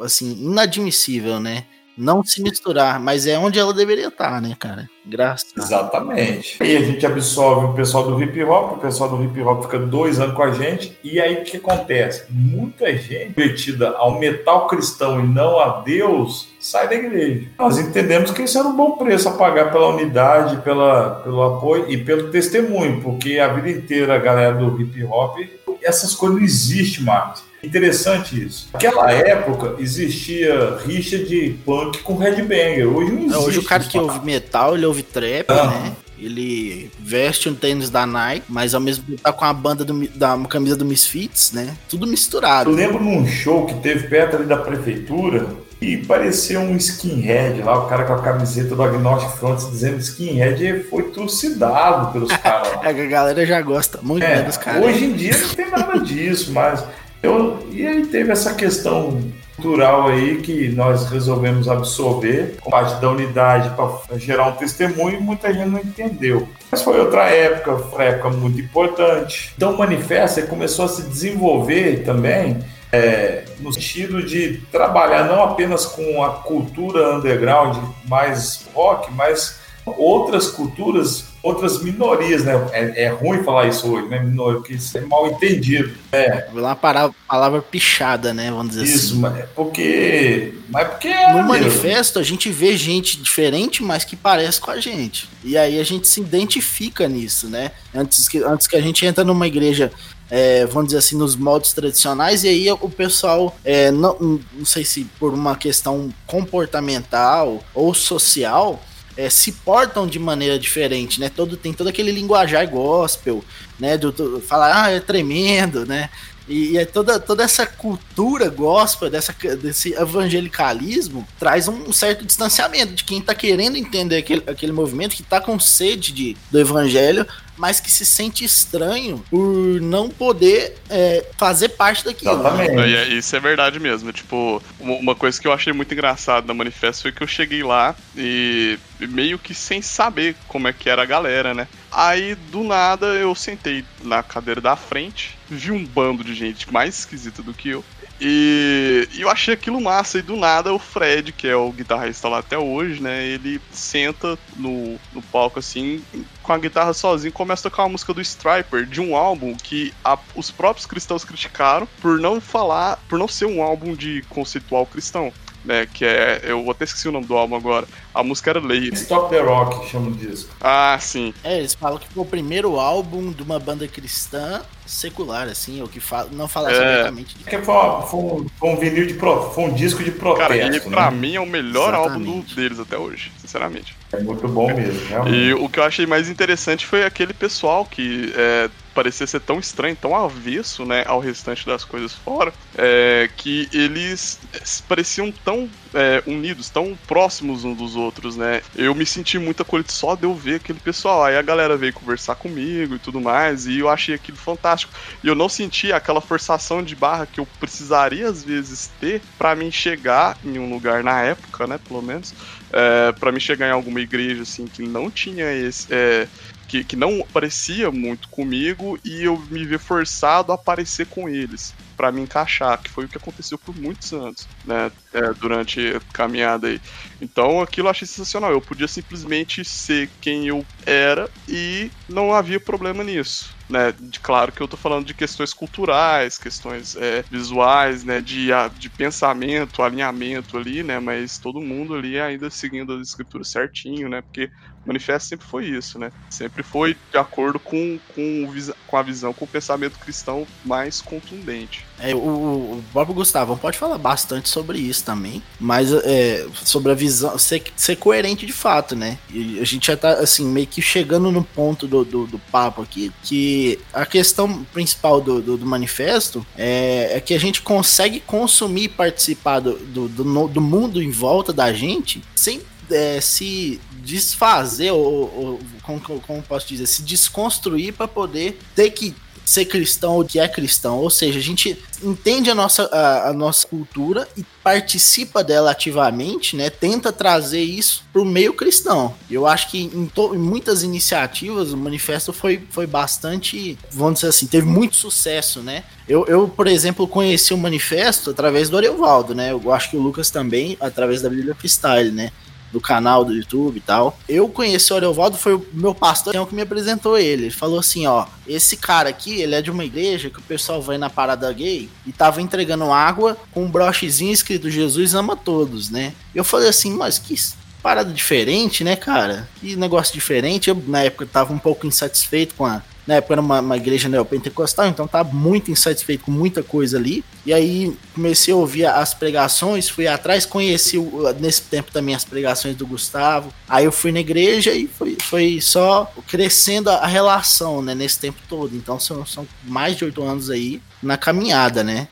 assim inadmissível, né? Não se misturar, mas é onde ela deveria estar, né, cara? Graças. Exatamente. E a gente absorve o pessoal do hip hop, o pessoal do hip hop fica dois anos com a gente, e aí o que acontece? Muita gente metida ao metal cristão e não a Deus sai da igreja. Nós entendemos que isso era um bom preço a pagar pela unidade, pela, pelo apoio e pelo testemunho, porque a vida inteira a galera do hip hop, essas coisas não existem mais. Interessante isso. Naquela época existia rixa de punk com headbanger. Hoje não existe. É, hoje o cara que ouve metal, ele ouve trap, Ah. né? Ele veste um tênis da Nike, mas ao mesmo tempo tá com a banda do, da uma camisa do Misfits, né? Tudo Eu misturado. lembro num show que teve perto ali da prefeitura e parecia um skinhead lá, o cara com a camiseta do Agnostic Front dizendo skinhead e foi trucidado pelos caras lá. É, a galera já gosta muito É, né, dos caras. hoje em dia não tem nada disso, mas eu, e aí teve essa questão cultural aí que nós resolvemos absorver com parte da unidade para gerar um testemunho e muita gente não entendeu. Mas foi outra época, foi uma época muito importante. Então o manifesto começou a se desenvolver também é, no sentido de trabalhar não apenas com a cultura underground mais rock, mas outras culturas, outras minorias, né? É, é ruim falar isso hoje, né? Minoria, porque isso é mal entendido. É, Uma para- palavra pichada, né? Vamos dizer isso, assim. mas é porque. Mas porque é. No manifesto a gente vê gente diferente, mas que parece com a gente. E aí a gente se identifica nisso, né? Antes que, antes que a gente entra numa igreja, é, vamos dizer assim, nos modos tradicionais, e aí o pessoal, é, não, não sei se por uma questão comportamental ou social, é, se portam de maneira diferente, né? Todo, tem todo aquele linguajar gospel, né? Do, do- falar, ah, é tremendo, né? E, e é toda, toda essa cultura gospel, dessa, desse evangelicalismo, traz um certo distanciamento de quem tá querendo entender aquele, aquele movimento, que tá com sede de, do evangelho, mas que se sente estranho por não poder é, fazer parte daquilo. né? Exatamente. E é- isso é verdade mesmo. Tipo, uma uma coisa que eu achei muito engraçada na manifesto foi que eu cheguei lá e meio que sem saber como é que era a galera, né? Aí do nada eu sentei na cadeira da frente, vi um bando de gente mais esquisita do que eu. E, e eu achei aquilo massa, e do nada o Fred, que é o guitarrista lá até hoje, né? Ele senta no, no palco assim, com a guitarra sozinho, começa a tocar uma música do Striper, de um álbum que a- os próprios cristãos criticaram por não falar, por não ser um álbum de conceitual cristão. Né, que é. Eu até esqueci o nome do álbum agora. A música era Lady. Stop the Rock, chama o disco. Ah, sim. É, eles falam que foi o primeiro álbum de uma banda cristã secular, assim, ou que fa não falasse É. abertamente de É que foi, foi um, foi um vinil de pro, foi um disco de protesto. Cara, ele pra né? mim é o melhor álbum do- Exatamente. deles até hoje, sinceramente. É muito bom mesmo, realmente. E o que eu achei mais interessante foi aquele pessoal que é, parecia ser tão estranho, tão avesso, né, ao restante das coisas fora, é, que eles pareciam tão é, unidos, tão próximos uns dos outros, né? Eu me senti muito acolhido só de eu ver aquele pessoal. Aí a galera veio conversar comigo e tudo mais, e eu achei aquilo fantástico. E eu não senti aquela forçação de barra que eu precisaria às vezes ter pra mim chegar em um lugar na época, né, pelo menos, é, para me chegar em alguma igreja assim que não tinha esse é, que, que não parecia muito comigo e eu me ver forçado a aparecer com eles pra me encaixar, que foi o que aconteceu por muitos anos, né, é, durante a caminhada aí. Então aquilo eu achei sensacional. Eu podia simplesmente ser quem eu era e não havia problema nisso. Né, de, claro que eu tô falando de questões culturais, questões é, visuais, né, de, de pensamento, alinhamento ali, né, mas todo mundo ali ainda seguindo as escrituras certinho, né, porque manifesto sempre foi isso, né, sempre foi de acordo com, com, com a visão, com o pensamento cristão mais contundente. É, o, o próprio Gustavão pode falar bastante sobre isso também, mas é, sobre a visão, ser, ser coerente de fato, né? E a gente já tá, assim, meio que chegando no ponto do, do, do papo aqui, que a questão principal do, do, do manifesto é, é que a gente consegue consumir e participar do, do, do, do mundo em volta da gente sem é, se desfazer, ou, ou como, como posso dizer, se desconstruir para poder ter que ser cristão ou que é cristão. Ou seja, a gente entende a nossa, a, a nossa cultura e participa dela ativamente, né? Tenta trazer isso para o meio cristão. Eu acho que em, em muitas iniciativas o manifesto foi, foi bastante, vamos dizer assim, teve muito sucesso, né? Eu, eu, por exemplo, conheci o manifesto através do Ariovaldo, né? Eu acho que o Lucas também, através da Bíblia Freestyle, né? Do canal do YouTube e tal. Eu conheci o Ariovaldo, foi o meu pastor que me apresentou ele. Ele falou assim, ó, esse cara aqui, ele é de uma igreja que o pessoal vai na parada gay e tava entregando água com um brochezinho escrito Jesus ama todos, né? Eu falei assim, mas que parada diferente, né, cara? Que negócio diferente. Eu, na época, tava um pouco insatisfeito com a. Na época era uma, uma igreja neopentecostal, então tava muito insatisfeito com muita coisa ali. E aí comecei a ouvir as pregações, fui atrás, conheci nesse tempo também as pregações do Gustavo. Aí eu fui na igreja e foi, foi só crescendo a relação, né, nesse tempo todo. Então são, são mais de oito anos aí na caminhada, né?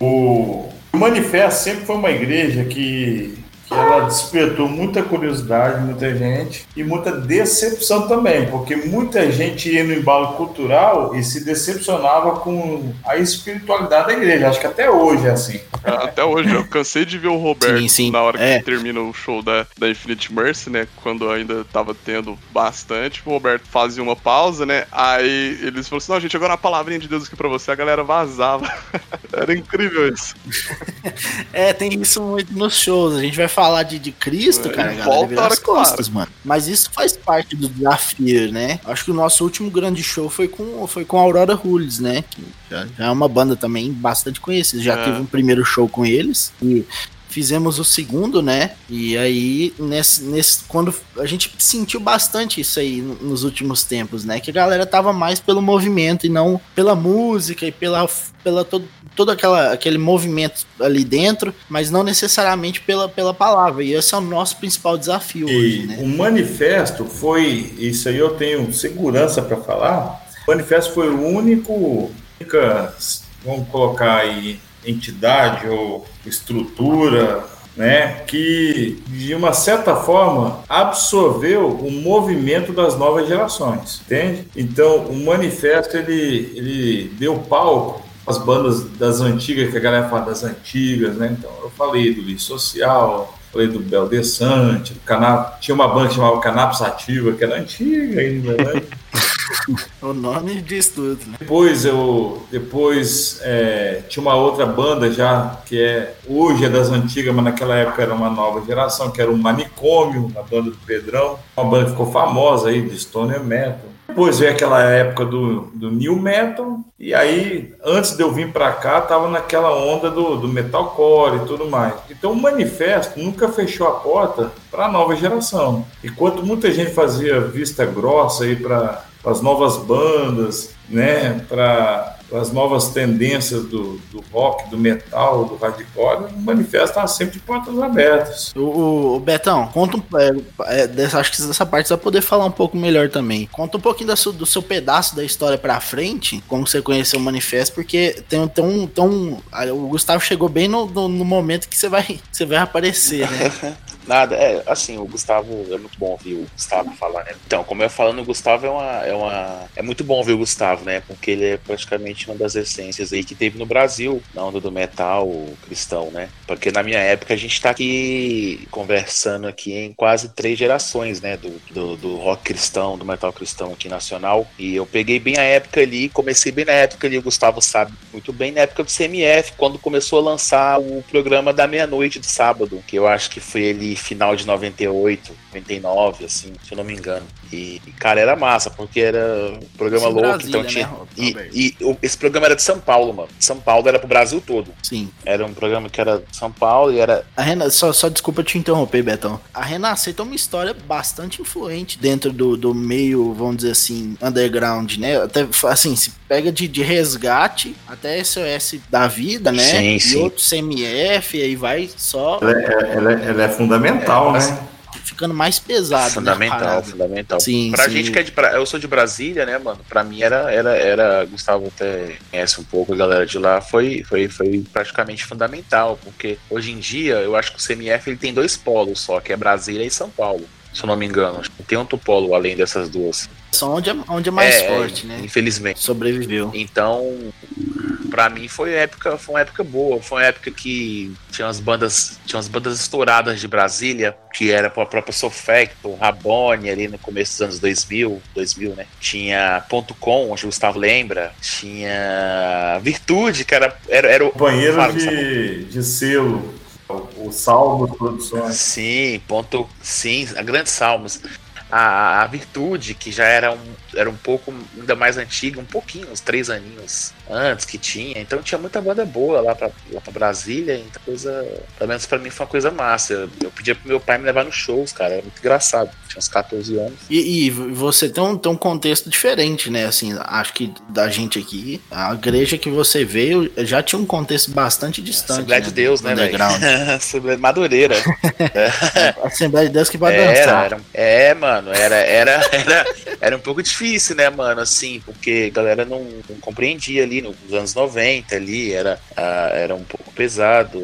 O Manifesto sempre foi uma igreja que ela despertou muita curiosidade, muita gente, e muita decepção também, porque muita gente ia no embalo cultural e se decepcionava com a espiritualidade da igreja. Acho que até hoje é assim. Até hoje, eu cansei de ver o Roberto Sim, sim. na hora que É. termina o show da, da Infinite Mercy, né? Quando ainda tava tendo bastante. O Roberto fazia uma pausa, né? Aí eles falaram assim: não, gente, agora uma palavrinha de Deus aqui pra você. A galera vazava. Era incrível isso. É, tem isso muito nos shows. A gente vai falar de, de Cristo, É, cara, galera volta hora as costas, mano. Mas isso faz parte do desafio, né? Acho que o nosso último grande show foi com, foi com a Aurora Rules, né? Que já, já é uma banda também bastante conhecida. Já É. teve um primeiro show com eles. E fizemos o segundo, né? E aí, nesse, nesse, quando a gente sentiu bastante isso aí no- nos últimos tempos, né? Que a galera tava mais pelo movimento e não pela música e pela, pela todo, todo aquela, aquele movimento ali dentro, mas não necessariamente pela, pela palavra. E esse é o nosso principal desafio hoje, E né? o manifesto foi, isso aí eu tenho segurança para falar. O manifesto foi o único, única, vamos colocar aí, entidade ou estrutura, né, que de uma certa forma absorveu o movimento das novas gerações, entende? Então o manifesto ele, ele deu palco às bandas das antigas, que a galera fala das antigas, né? Então eu falei do Lixo Social, falei do Bel Desante, do Canap, tinha uma banda que chamava Canapes Ativa, que era antiga ainda, né? O nome diz tudo, né? Depois eu depois é, tinha uma outra banda já que é hoje é das antigas, mas naquela época era uma nova geração, que era o Manicômio, a banda do Pedrão, uma banda que ficou famosa aí de stoner metal. Depois veio aquela época do, do new metal e aí antes de eu vir para cá tava naquela onda do, do metalcore e tudo mais. Então o manifesto nunca fechou a porta para a nova geração. Enquanto muita gente fazia vista grossa aí para as novas bandas, né, para as novas tendências do, do rock, do metal, do hardcore, o manifesto está sempre de portas abertas. O, o- o Betão, conta um, é, é, dessa- acho que dessa parte você vai poder falar um pouco melhor também. Conta um pouquinho da sua- do seu pedaço da história pra frente, como você conheceu o manifesto, porque tem, tem um, tem um- o Gustavo chegou bem no, no, no momento que você vai, que você vai aparecer, né? Nada, é assim, o Gustavo é muito bom ouvir o Gustavo falar, né? Então, como eu falando, o Gustavo é uma, é uma. É muito bom ouvir o Gustavo, né? Porque ele é praticamente uma das essências aí que teve no Brasil, na onda do metal cristão, né? Porque na minha época a gente tá aqui conversando aqui em quase três gerações, né? Do, do, do rock cristão, do metal cristão aqui nacional. E eu peguei bem a época ali, comecei bem na época ali, o Gustavo sabe muito bem, na época do CMF, quando começou a lançar o programa da meia-noite do sábado, que eu acho que foi ali final de 98, 99, assim, se eu não me engano. E, cara, era massa, porque era um programa Isso louco, Brasília, então tinha. né, e e esse programa era de São Paulo, mano. São Paulo era pro Brasil todo. Sim. Era um programa que era de São Paulo e era. A Rena, só, só desculpa te interromper, Betão. A Renascer tem uma história bastante influente dentro do, do meio, vamos dizer assim, underground, né? Até, assim, se pega de, de resgate até SOS da vida, né? Sim, e sim. outro CMF, aí vai só Ela é, ela é- ela é fundamental, É, né? ficando mais pesado. né, fundamental, parada. fundamental. Sim, pra sim. gente que é de. Eu sou de Brasília, né, mano? Pra mim era. era, era Gustavo até conhece um pouco a galera de lá. Foi, foi, foi praticamente fundamental, porque hoje em dia eu acho que o CMF ele tem dois polos só, que é Brasília e São Paulo. Se eu não me engano. Acho que Tem outro polo além dessas duas. Só onde é, onde é mais É, forte, né? Infelizmente. Sobreviveu. Então, pra mim foi época, foi uma época boa, foi uma época que tinha umas bandas, tinha umas bandas estouradas de Brasília, que era a própria Sofecto, Rabone ali no começo dos anos 2000, 2000, né? Tinha Ponto Com, onde o Gustavo lembra, tinha Virtude, que era era, era o Companheiro Fala, Gustavo. de, de selo, o, Salvo Produções. Sim, ponto. Sim, a Grandes Salmos. A, a Virtude, que já era um, era um pouco ainda mais antiga, um pouquinho, uns três aninhos antes que tinha. Então tinha muita banda boa lá pra, lá pra Brasília. Então coisa. Pelo menos pra mim foi uma coisa massa. Eu, eu pedia pro meu pai me levar nos shows, cara. Era muito engraçado. Tinha uns 14 anos. E, e você tem um, tem um contexto diferente, né? Assim, acho que da gente aqui, a igreja que você veio já tinha um contexto bastante distante. Assembleia de Deus, né, velho? Madureira. Assembleia de Deus que vai Era, dançar. era, é, mano, era, era, era, era um pouco difícil, né, mano, assim, porque a galera não, não compreendia ali nos anos 90 ali, era, ah, era um pouco pesado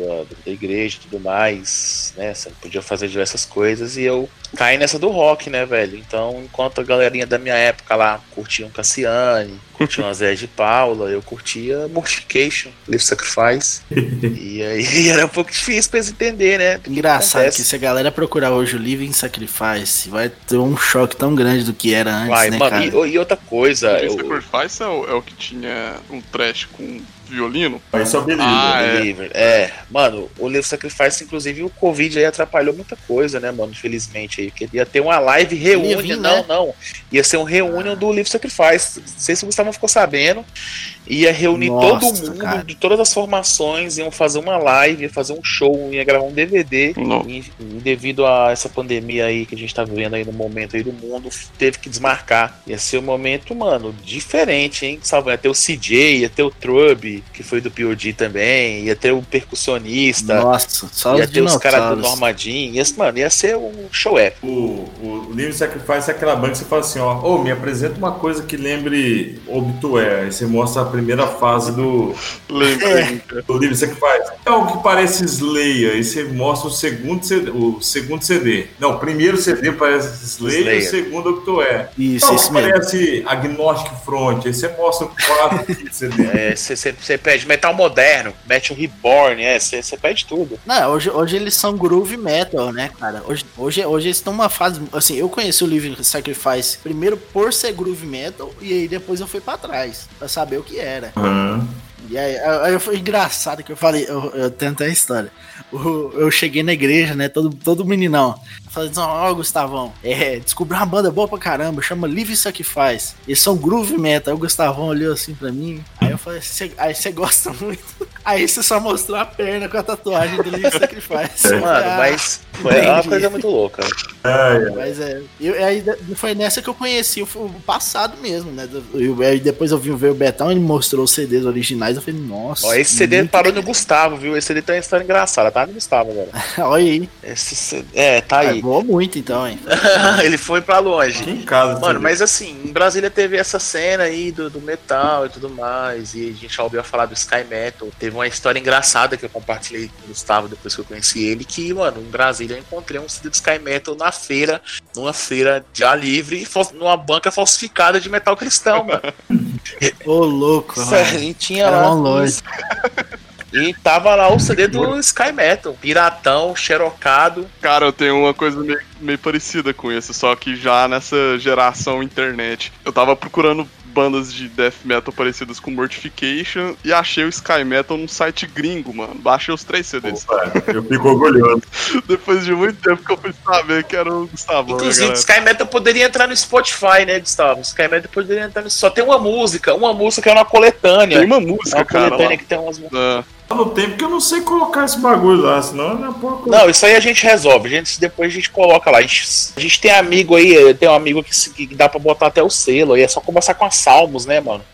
a, igreja e tudo mais, né, você podia fazer diversas coisas e eu caí nessa do rock, né, velho, então enquanto a galerinha da minha época lá curtiam Cassiane, curtiam a Zé de Paula, eu curtia Mortification, Live Sacrifice, e aí era um pouco difícil pra eles entender, né, Engraçado Acontece. que se a galera procurar hoje o Living Sacrifice, vai ter um choque tão grande do que era antes, Vai, né, mano, cara? e, e outra coisa, Esse eu, Sacrifice é o, é o que tinha um trash com violino. Esse é o Believer. Ah, é. Believer. É. mano, o Live Sacrifice, inclusive, o Covid aí atrapalhou muita coisa, né, mano? Infelizmente aí. Porque ia ter uma live reunião. não, né? não. Ia ser um reunião do Live Sacrifice. Não sei se o Gustavo ficou sabendo. Ia reunir Nossa, todo mundo cara. de todas as formações, iam fazer uma live, ia fazer um show, ia gravar um DVD. E, e devido a essa pandemia aí que a gente tá vivendo aí no momento aí do mundo, teve que desmarcar. Ia ser um momento, mano, diferente, hein? Sabe, ia ter o CJ, ia ter o Trub, que foi do POD também, ia ter o percussionista, Nossa, só ia os ter os caras do. Normadinho, ia, mano, ia ser um show épico. O, o Livre Sacrifice é aquela banda que você fala assim, ó, ô, me apresenta uma coisa que lembre Obitué. Aí você mostra a primeira fase do, Lembrei. do Livre Sacrifice. É o que parece Slayer. Aí você mostra o segundo CD. O segundo CD. Não, o primeiro CD parece Slayer, Slayer. e o segundo Obitué. Isso, Não, isso que mesmo. parece Agnostic Front. Aí você mostra o quatro CD. Você pede metal moderno, mete o Reborn, é, você pede tudo. Não, hoje, hoje eles são groove metal, né, cara? Hoje, hoje, hoje eles estão numa fase. Assim, eu conheci o Living Sacrifice primeiro por ser groove metal, e aí depois eu fui pra trás, pra saber o que era. Aham. E aí, aí foi engraçado que eu falei, eu, eu tenho até a história. Eu cheguei na igreja, né? Todo, todo meninão. Falei assim, ó, Gustavão, é, descobri uma banda boa pra caramba, chama Live Sacrifice. Eles são groove metal. Aí o Gustavão olhou assim pra mim. Aí eu falei, "Cê- aí você gosta muito. Aí você só mostrou a perna com a tatuagem do Live Sacrifice. Mano, Ah, mas foi uma coisa muito louca. É, é. Mas é. Eu, aí foi nessa que eu conheci o, o passado mesmo, né? Eu, aí depois eu vim ver o Betão, ele mostrou os CDs originais. Eu falei, nossa. Ó, esse CD parou no Gustavo, viu? Esse CD tem uma história engraçada, tá no Gustavo agora. Olha aí. Esse. É, tá aí. Voou muito então, hein? Ele foi pra longe. Aqui em casa. Mano, mas assim, em Brasília teve essa cena aí do, do metal e tudo mais, e a gente já ouviu falar do Sky Metal. Teve uma história engraçada que eu compartilhei com o Gustavo depois que eu conheci ele, que, mano, em Brasília eu encontrei um CD do Sky Metal na feira, numa feira de ar livre, numa banca falsificada de metal cristão, mano. Ô, louco. Sério, e tinha Era lá. mó longe. E tava lá o CD do Sky Metal, piratão, xerocado. Cara, eu tenho uma coisa meio, meio parecida com isso, só que já nessa geração internet. Eu tava procurando bandas de death metal parecidas com Mortification e achei o Sky Metal num site gringo, mano. Baixei os três CDs. Opa, eu fico orgulhoso. Depois de muito tempo que eu fui saber que era o Gustavo. né, Inclusive, o galera? Sky Metal poderia entrar no Spotify, né, Gustavo? Sky Metal poderia entrar no. Só tem uma música, uma música que é uma coletânea. Tem uma É música, uma cara. coletânea Lá. que tem umas. Ah, Tá no tempo que eu não sei colocar esse bagulho lá, senão não é pouco. Não, isso aí a gente resolve. A gente, depois a gente coloca lá. A gente, a gente tem amigo aí, tem um amigo que, que dá pra botar até o selo. Aí é só começar com as salmos, né, mano?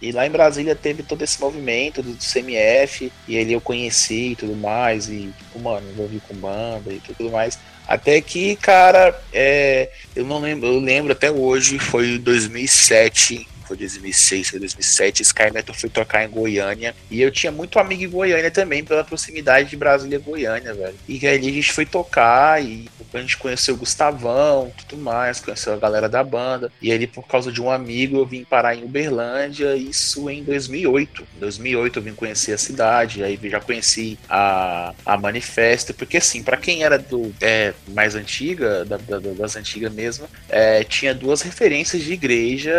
E lá em Brasília teve todo esse movimento do, do CMF, e ali eu conheci e tudo mais, e, tipo, mano, envolvi com banda e tudo mais. Até que, cara, é, eu não lembro, eu lembro até hoje, foi em 2007, foi 2006, foi 2007, Sky Metal foi tocar em Goiânia, e eu tinha muito amigo em Goiânia também, pela proximidade de Brasília e Goiânia, velho. E ali a gente foi tocar, e a gente conheceu o Gustavão, tudo mais, conheceu a galera da banda, e ali por causa de um amigo eu vim parar em Uberlândia, isso em 2008. Em 2008 eu vim conhecer a cidade, aí já conheci a, a Manifesto, porque assim, pra quem era do é, mais antiga, da- da- das antigas mesmo, é, tinha duas referências de igreja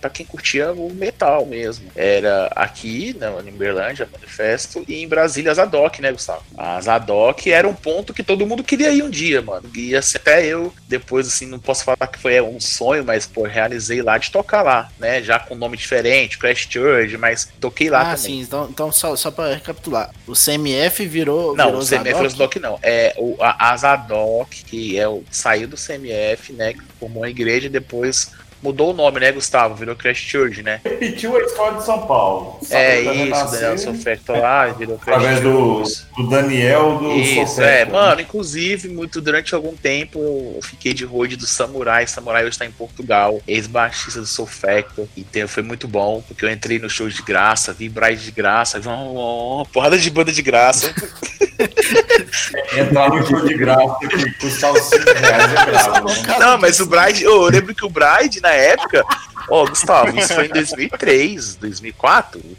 pra quem curtia o metal mesmo. Era aqui, na em Uberlândia, a Manifesto, e em Brasília, a Zadok, né, Gustavo? A Zadok era um ponto que todo mundo queria ir um dia, mano. E assim, até eu, depois, assim, não posso falar que foi um sonho, mas, pô, realizei lá de tocar lá, né? Já com nome diferente, Crash Church, mas toquei lá ah, também. sim. Então, então só, só pra recapitular. O CMF virou. Não, virou o CMF o Zadok não. É o, a, a Zadok, que é o, saiu do CMF, né? Que formou a igreja e depois mudou o nome, né, Gustavo? Virou Crash Church, né? Repetiu a história de São Paulo. É da isso, Daniel Sofecto lá, virou Crash Através do, do Daniel do Isso, é, né? mano, inclusive, muito durante algum tempo eu fiquei de road do Samurai. Samurai hoje está em Portugal, ex-baixista do Soul Factor. E tem- foi muito bom, porque eu entrei no show de graça, vi Bride de graça, vi uma, uma porrada de banda de graça. Entrar no show de graça que custava 5 reais é bravo. né? Não, mas o Bride, eu lembro que o Bride, na época, ó, Gustavo, isso foi em 2003, 2004, o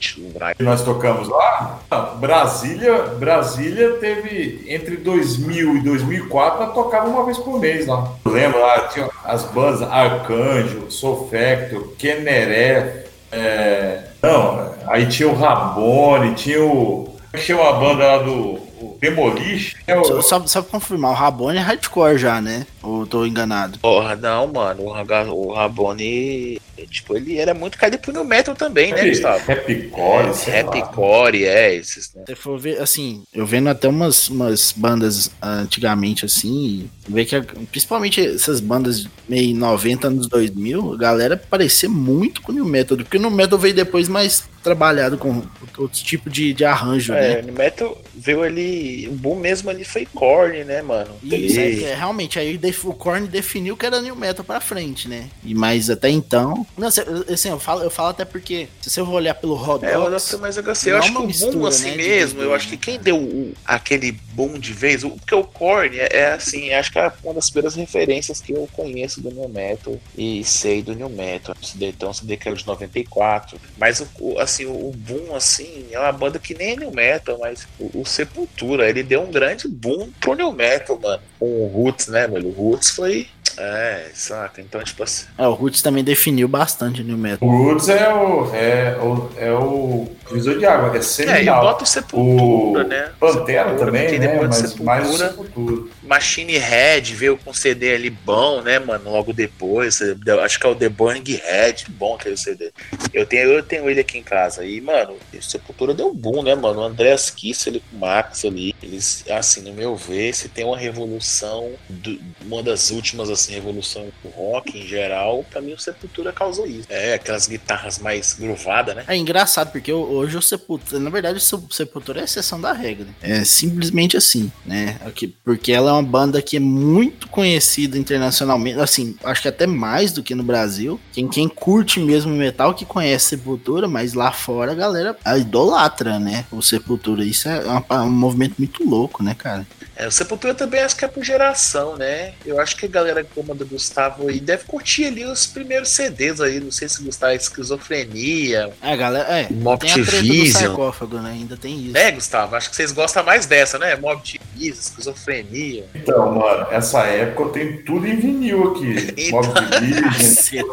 que nós tocamos lá, Brasília, Brasília teve entre 2000 e 2004, nós tocava uma vez por mês lá. Eu lembro lá, tinha as bandas Arcanjo, Sofecto, Keneré, é, não, aí tinha o Rabone, tinha o. Como é que chama a banda lá do o Demolish? É o- Só, só, só pra confirmar, o Rabone é hardcore já, né? Ou eu tô enganado? Porra, não, mano, o, Rabone, tipo, ele era muito caído pro New Metal também, né, Gustavo? Rapcore, lá. Rapcore, é, esses, né? Se for ver, assim, eu vendo até umas, umas bandas antigamente, assim, ver que a- principalmente essas bandas meio 90 anos 2000, a galera parecia muito com o New Metal, porque o New Metal veio depois mais trabalhado com outros tipos de, de arranjo, É, né? o New Metal veio ali, o boom mesmo ali foi Korn, né, mano? Isso, é, Ele- que é, realmente, aí o Korn definiu que era New Metal pra frente, né? E, mas até então. Não, assim, eu falo, eu falo até porque, se você for olhar pelo Rodox. É, o Rodox mais HC. Eu acho é que uma o boom, mistura, assim né, mesmo, eu acho que né? quem deu o- aquele boom de vez, o- porque o Korn é, é, assim, acho que é uma das primeiras referências que eu conheço do New Metal e sei do New Metal. O então, o CD que é o de 94. Mas, o, o- assim, o, boom, assim, é uma banda que nem é New Metal, mas o, o Sepultura, ele deu um grande boom pro New Metal, mano. Com o Roots, né, mano? O Roots foi... É, saca? Então, tipo assim... É, o Roots também definiu bastante o New Metal. O Roots é o, é, o, é o Divisor de água, é É, eu seminal. boto Sepultura, o né? Pantera Sepultura, também, né? Mas mais o Sepultura, Sepultura. Machine Head veio com CD ali bom, né, mano? Logo depois. eu Acho que é o The Burning Head, bom aquele CD. Eu tenho, eu tenho ele aqui em casa. E, mano, Sepultura deu boom, né, mano? O Andreas Kiss ali com o Max ali. Eles, assim, no meu ver, se tem uma revolução, do- uma das últimas, assim, revolução do rock em geral, pra mim o Sepultura causou isso. É, aquelas guitarras mais gruvadas, né? É engraçado, porque hoje o Sepultura, na verdade, o Sepultura é exceção da regra. É simplesmente assim, né? Porque ela é uma banda que é muito conhecida internacionalmente, assim, acho que até mais do que no Brasil. Quem, quem curte mesmo metal que conhece Sepultura, mas lá fora a galera a idolatra, né? O Sepultura. Isso é uma- um movimento muito louco, né, cara? É, o Sepultura também acho que é por geração, né? Eu acho que a galera como do Gustavo aí deve curtir ali os primeiros CDs aí. Não sei se Gustavo é esquizofrenia. É, galera, é. Mob Tem sarcófago, né? Ainda tem isso. Né, Gustavo? Acho que vocês gostam mais dessa, né? Mob Vision, esquizofrenia. Então, mano, essa época eu tenho tudo em vinil aqui. Mob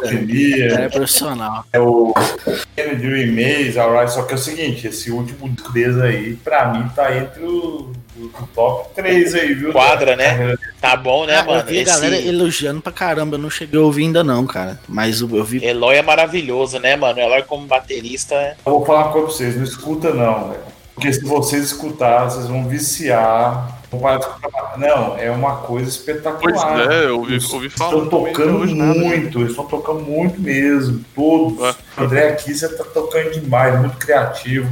Filia, é profissional. é o Kennedy Remaze, Alright. Só que é o seguinte, esse último disco deles aí, pra mim, tá entre o top 3 aí, viu? Quadra, né? Tá bom, né, Ah, eu mano? vi a galera Esse elogiando pra caramba, eu não cheguei a ouvir ainda não, cara. Mas eu, eu vi. Eloy é maravilhoso, né, mano? Eloy como baterista é Eu vou falar uma coisa pra vocês, não escuta não, velho. Porque se vocês escutarem, vocês vão viciar. Vão parar de escutar. Não, é uma coisa espetacular. Pois é, eu ouvi, Eles ouvi Estão falar até tocando né? muito, eles estão tocando muito mesmo. Todos. Ué. O André aqui você tá tocando demais, muito criativo.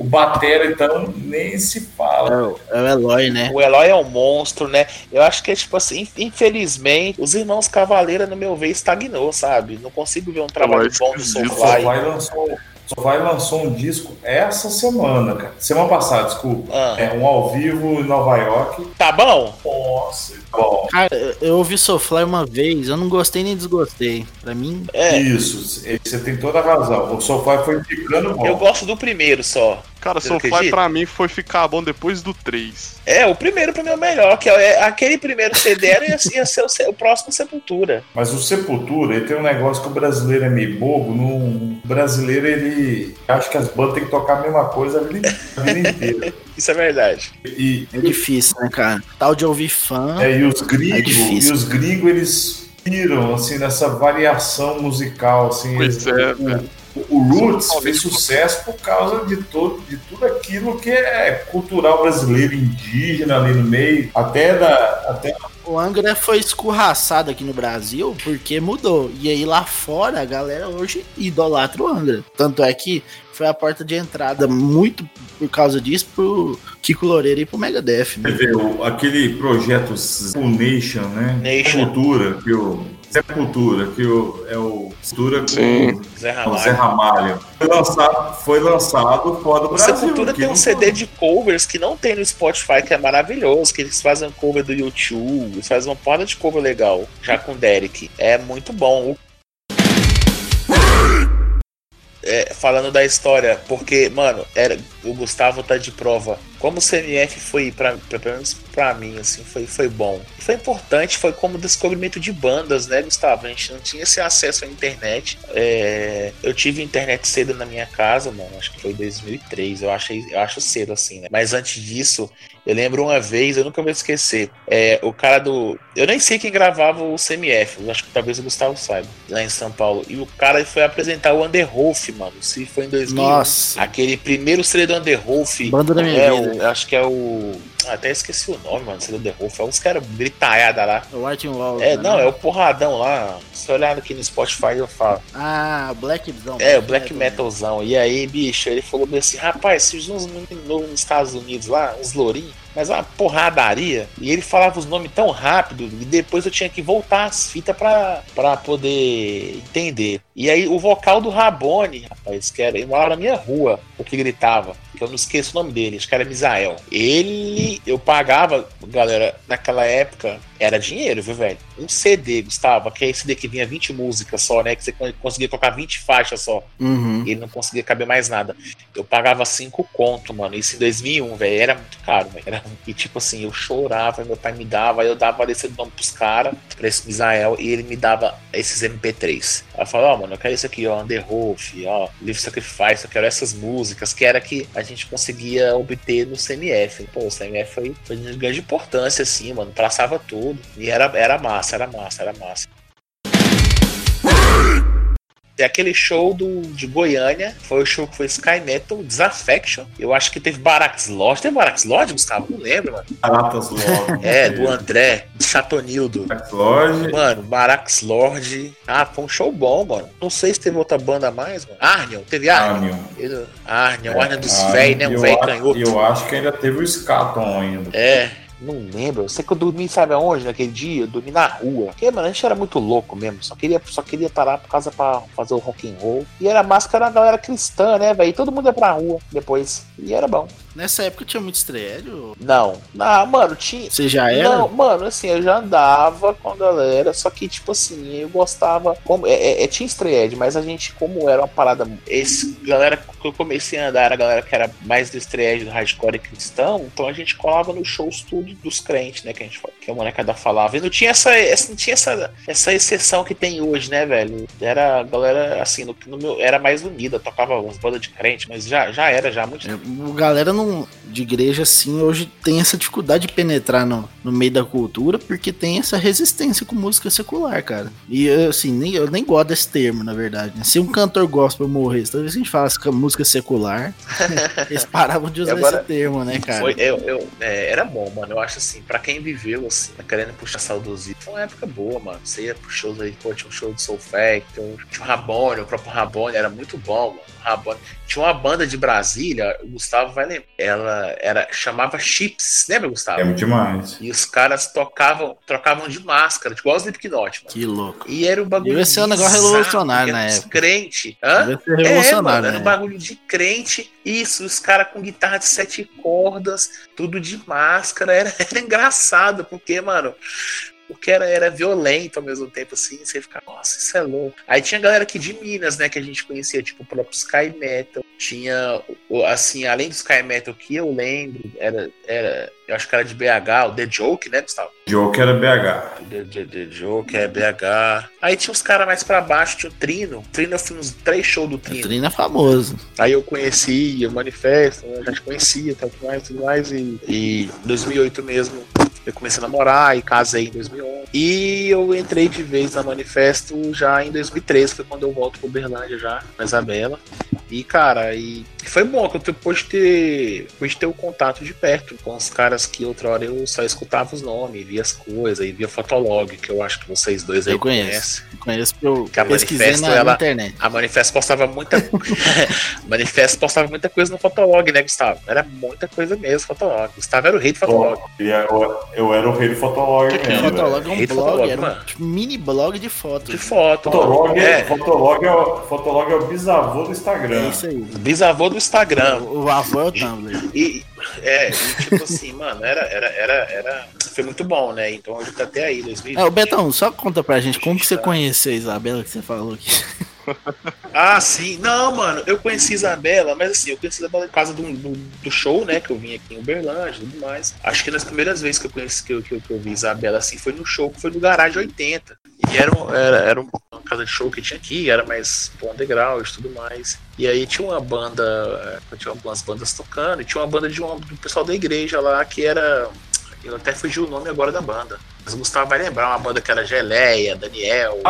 O Batera, então, nem se É fala. o, é o Eloy, né? O Eloy é um monstro, né? Eu acho que é tipo assim, infelizmente, os irmãos Cavaleira, no meu ver, estagnou, sabe? Não consigo ver um trabalho é bom do Soulfly. Sofai lançou, Sofai lançou um disco essa semana, cara. Semana passada, desculpa. Ah. É um ao vivo em Nova York. Tá bom? Nossa, bom. Cara, eu- ouvi Soulfly uma vez, eu não gostei nem desgostei. Pra mim, É. Isso, você tem toda a razão. O Sofai foi ficando bom. Eu gosto do primeiro só. Cara, Soulfly pra mim foi ficar bom depois do 3. É, o primeiro pra mim é o melhor, que é aquele primeiro CD era ia, ia ser o, o próximo Sepultura. Mas o Sepultura, ele tem um negócio que o brasileiro é meio bobo. No... O brasileiro, ele acha que as bandas têm que tocar a mesma coisa a vida, a vida inteira. Isso é verdade. E, é difícil, né, cara? Tal de ouvir fã. é, e os É gringos, difícil. e os gringos, eles piram, assim, nessa variação musical, assim. Pois eles- é, o- velho. O, o Roots fez sucesso por causa de, todo, de tudo aquilo que é cultural brasileiro, indígena ali no meio, até da. Até O Angra foi escorraçado aqui no Brasil porque mudou. E aí lá fora a galera hoje idolatra o Angra. Tanto é que foi a porta de entrada muito por causa disso pro Kiko Loureiro e pro Megadeth. Você Né? vê, o- aquele projeto Nation, né? Nation. Sepultura, que o. Sepultura, que o, é o. Sepultura com Sim. Zé com o Zé Ramalho. Ramalho. Foi lançado, foi lançado fora do O Brasil. Sepultura tem um não CD foi. de covers que não tem no Spotify, que é maravilhoso, que eles fazem um cover do YouTube, eles fazem uma porra de cover legal, já com o Derek. É muito bom. É, falando da história, porque, mano, era, o Gustavo tá de prova. Como o CMF foi, pra, pra- pelo menos pra mim, assim, foi, foi bom. Foi importante, foi como descobrimento de bandas, né, Gustavo? A gente não tinha esse acesso à internet. É, eu tive internet cedo na minha casa, mano, acho que foi em 2003. Eu, achei, eu acho cedo, assim, né? Mas antes disso, eu lembro uma vez, eu nunca vou esquecer. É, o cara do. Eu nem sei quem gravava o CMF, eu acho que talvez o Gustavo saiba, lá em São Paulo. E o cara foi apresentar o Underwolf, mano. Se foi em 2000. Nossa, Aquele primeiro CD do Underwolf. Banda da minha é, vida. O- acho que é o. ah, Até esqueci o nome, mano. CD do Underwolf. É uns caras gritalhada lá. o White Wall. É, não, é o porradão lá. Se olhar aqui no Spotify, eu falo. Ah, Black Metal. É, o Black Metalzão. E aí, bicho, ele falou assim: rapaz, surgiu uns meninos novos nos Estados Unidos lá, uns lourinhos, mas uma porradaria. E ele falava os nomes tão rápido, e depois eu tinha que voltar as fitas pra, pra poder entender. E aí, o vocal do Rabone, rapaz, que era, ele morava na minha rua, o que gritava, que eu não esqueço o nome dele, acho que era Misael. Ele, eu pagava, galera, naquela época, era dinheiro, viu, velho? Um CD, Gustavo, aquele CD que vinha 20 músicas só, né? Que você con- conseguia colocar 20 faixas só. Uhum. E ele não conseguia caber mais nada. Eu pagava 5 conto, mano. Isso em 2001, velho. Era muito caro, velho. Era... E tipo assim, eu chorava, meu pai me dava, aí eu dava esse nome pros caras, pra esse Misael, e ele me dava esses MP3. Aí eu falava, ó, mano, eu quero isso aqui, ó, Underwolf, ó, Live Sacrifice, eu quero essas músicas, que era que a gente conseguia obter no CMF. Pô, o CMF foi, foi de grande importância, assim, mano. Traçava tudo. E era, era massa, era massa, era massa. Tem aquele show do, de Goiânia, foi o show que foi Sky Metal, Disaffection. Eu acho que teve Barax Lodge. Teve Barax Lodge, Gustavo? Não lembro, mano. Baratas Lodge. É, do André, do Chatonildo. Baratas Lodge. Mano, Barax Lord. Ah, foi um show bom, mano. Não sei se teve outra banda mais, mano. Arnion, teve Arnion. Arnion. Arnion, Arnion dos Ah, véi, né? Um véi canhoto. Eu acho que ainda teve o Scaton ainda. É, não lembro. Eu sei que eu dormi, sabe aonde naquele dia? Eu dormi na rua. Porque, mano, a gente era muito louco mesmo. Só queria, só queria lá por causa pra fazer o rock and roll. E era máscara da galera cristã, né, velho? Todo mundo ia pra rua depois. E era bom. Nessa época tinha muito estreio? Não. Ah, mano, tinha. Você já era? Não, mano, assim, eu já andava com a galera, só que, tipo assim, eu gostava. Como, é, é, é, tinha estreed, mas a gente, como era uma parada. Esse, galera que eu comecei a andar era a galera que era mais do estreed, do hardcore cristão, então a gente colava nos shows tudo dos crentes, né? Que a, gente, que a molecada falava. E não tinha essa, essa, não tinha essa, essa exceção que tem hoje, né, velho? Era a galera, assim, no, no meu, era mais unida, tocava umas bandas de crente, mas já, já era, já muito É, galera não, de igreja, assim, hoje tem essa dificuldade de penetrar no, no meio da cultura, porque tem essa resistência com música secular, cara. E, assim, nem, eu nem gosto desse termo, na verdade. né? Se um cantor gospel morresse, toda vez que a gente fala assim, música secular, eles paravam de usar Agora, esse termo, né, cara? Foi, eu, eu, é, era bom, mano. Eu acho assim, pra quem viveu, assim, tá querendo puxar saudosismo, foi uma época boa, mano. Você ia pro shows aí, pô, tinha um show de Soul Factor, tinha o Rabone, o próprio Rabone era muito bom, mano. Rabone. Tinha uma banda de Brasília, o Gustavo vai lembrar. Ela era, chamava Chips, lembra, Gustavo? É demais. E os caras tocavam, trocavam de máscara, igual os Slipknot, mano. Que louco. E era um bagulho. Devia ser um negócio revolucionário na época. Crente. Hã? Deve ser É, revolucionário, mano, era né? um bagulho de crente. Isso, os caras com guitarra de sete cordas, tudo de máscara. Era, era engraçado, porque, mano. Porque era, era violento ao mesmo tempo, assim, você fica, nossa, isso é louco. Aí tinha galera aqui de Minas, né, que a gente conhecia, tipo o próprio Sky Metal. Tinha, o- assim, além do Sky Metal que eu lembro, era, era eu acho que era de BH, o The Joke, né, Gustavo? Joke era BH. The, The, The Joke, é BH. Aí tinha os caras mais pra baixo, tinha o Trino. O Trino, eu fui uns três shows do O Trino. É famoso. Aí eu conheci o Manifesto, eu já te conhecia, tudo mais, tudo mais. E em 2008 mesmo, eu comecei a namorar e casei em 2011. E eu entrei de vez na Manifesto já em 2013, foi quando eu volto pro Uberlândia já, com a Isabela. E, cara, e foi bom que eu pude ter, pude ter o contato de perto com os caras que outra hora eu só escutava os nomes, via as coisas, e via Fotolog, que eu acho que vocês dois aí Eu conheço. conhecem. Conheço eu Que a pesquisei Manifesto, na, ela- internet. A Manifesto postava muita. Manifesto postava muita coisa no Fotolog, né, Gustavo? Era muita coisa mesmo, Fotolog. Gustavo era o rei do Fotolog. E eu, eu era o rei do Fotolog O mesmo. Fotolog é um Rede blog, Fotolog, era um tipo, mini blog de fotos. De foto. Fotolog, É, Fotolog, é o, Fotolog é o bisavô do É Instagram. isso aí. bisavô do Instagram. O avô é o Tumblr. E, é, e tipo assim, mano, era, era, era, era. Foi muito bom, né? Então hoje tá até aí, 2020. É, o Betão, só conta pra gente como que você conheceu a Isabela que você falou aqui. Ah, sim. Não, mano, eu conheci Isabela, mas assim, eu conheci Isabela por causa do, do, do show, né? Que eu vim aqui em Uberlândia e tudo mais. Acho que nas primeiras vezes que eu conheci, que eu, que eu, que eu vi Isabela, assim, foi no show que foi no Garage 80. E era, era, era uma casa de show que tinha aqui, era mais pô, underground e tudo mais. E aí tinha uma banda, eh, tinha umas bandas tocando, e tinha uma banda de um, do pessoal da igreja lá que era. Eu até fugi o nome agora da banda. Mas o Gustavo vai lembrar uma banda que era Geleia, Daniel.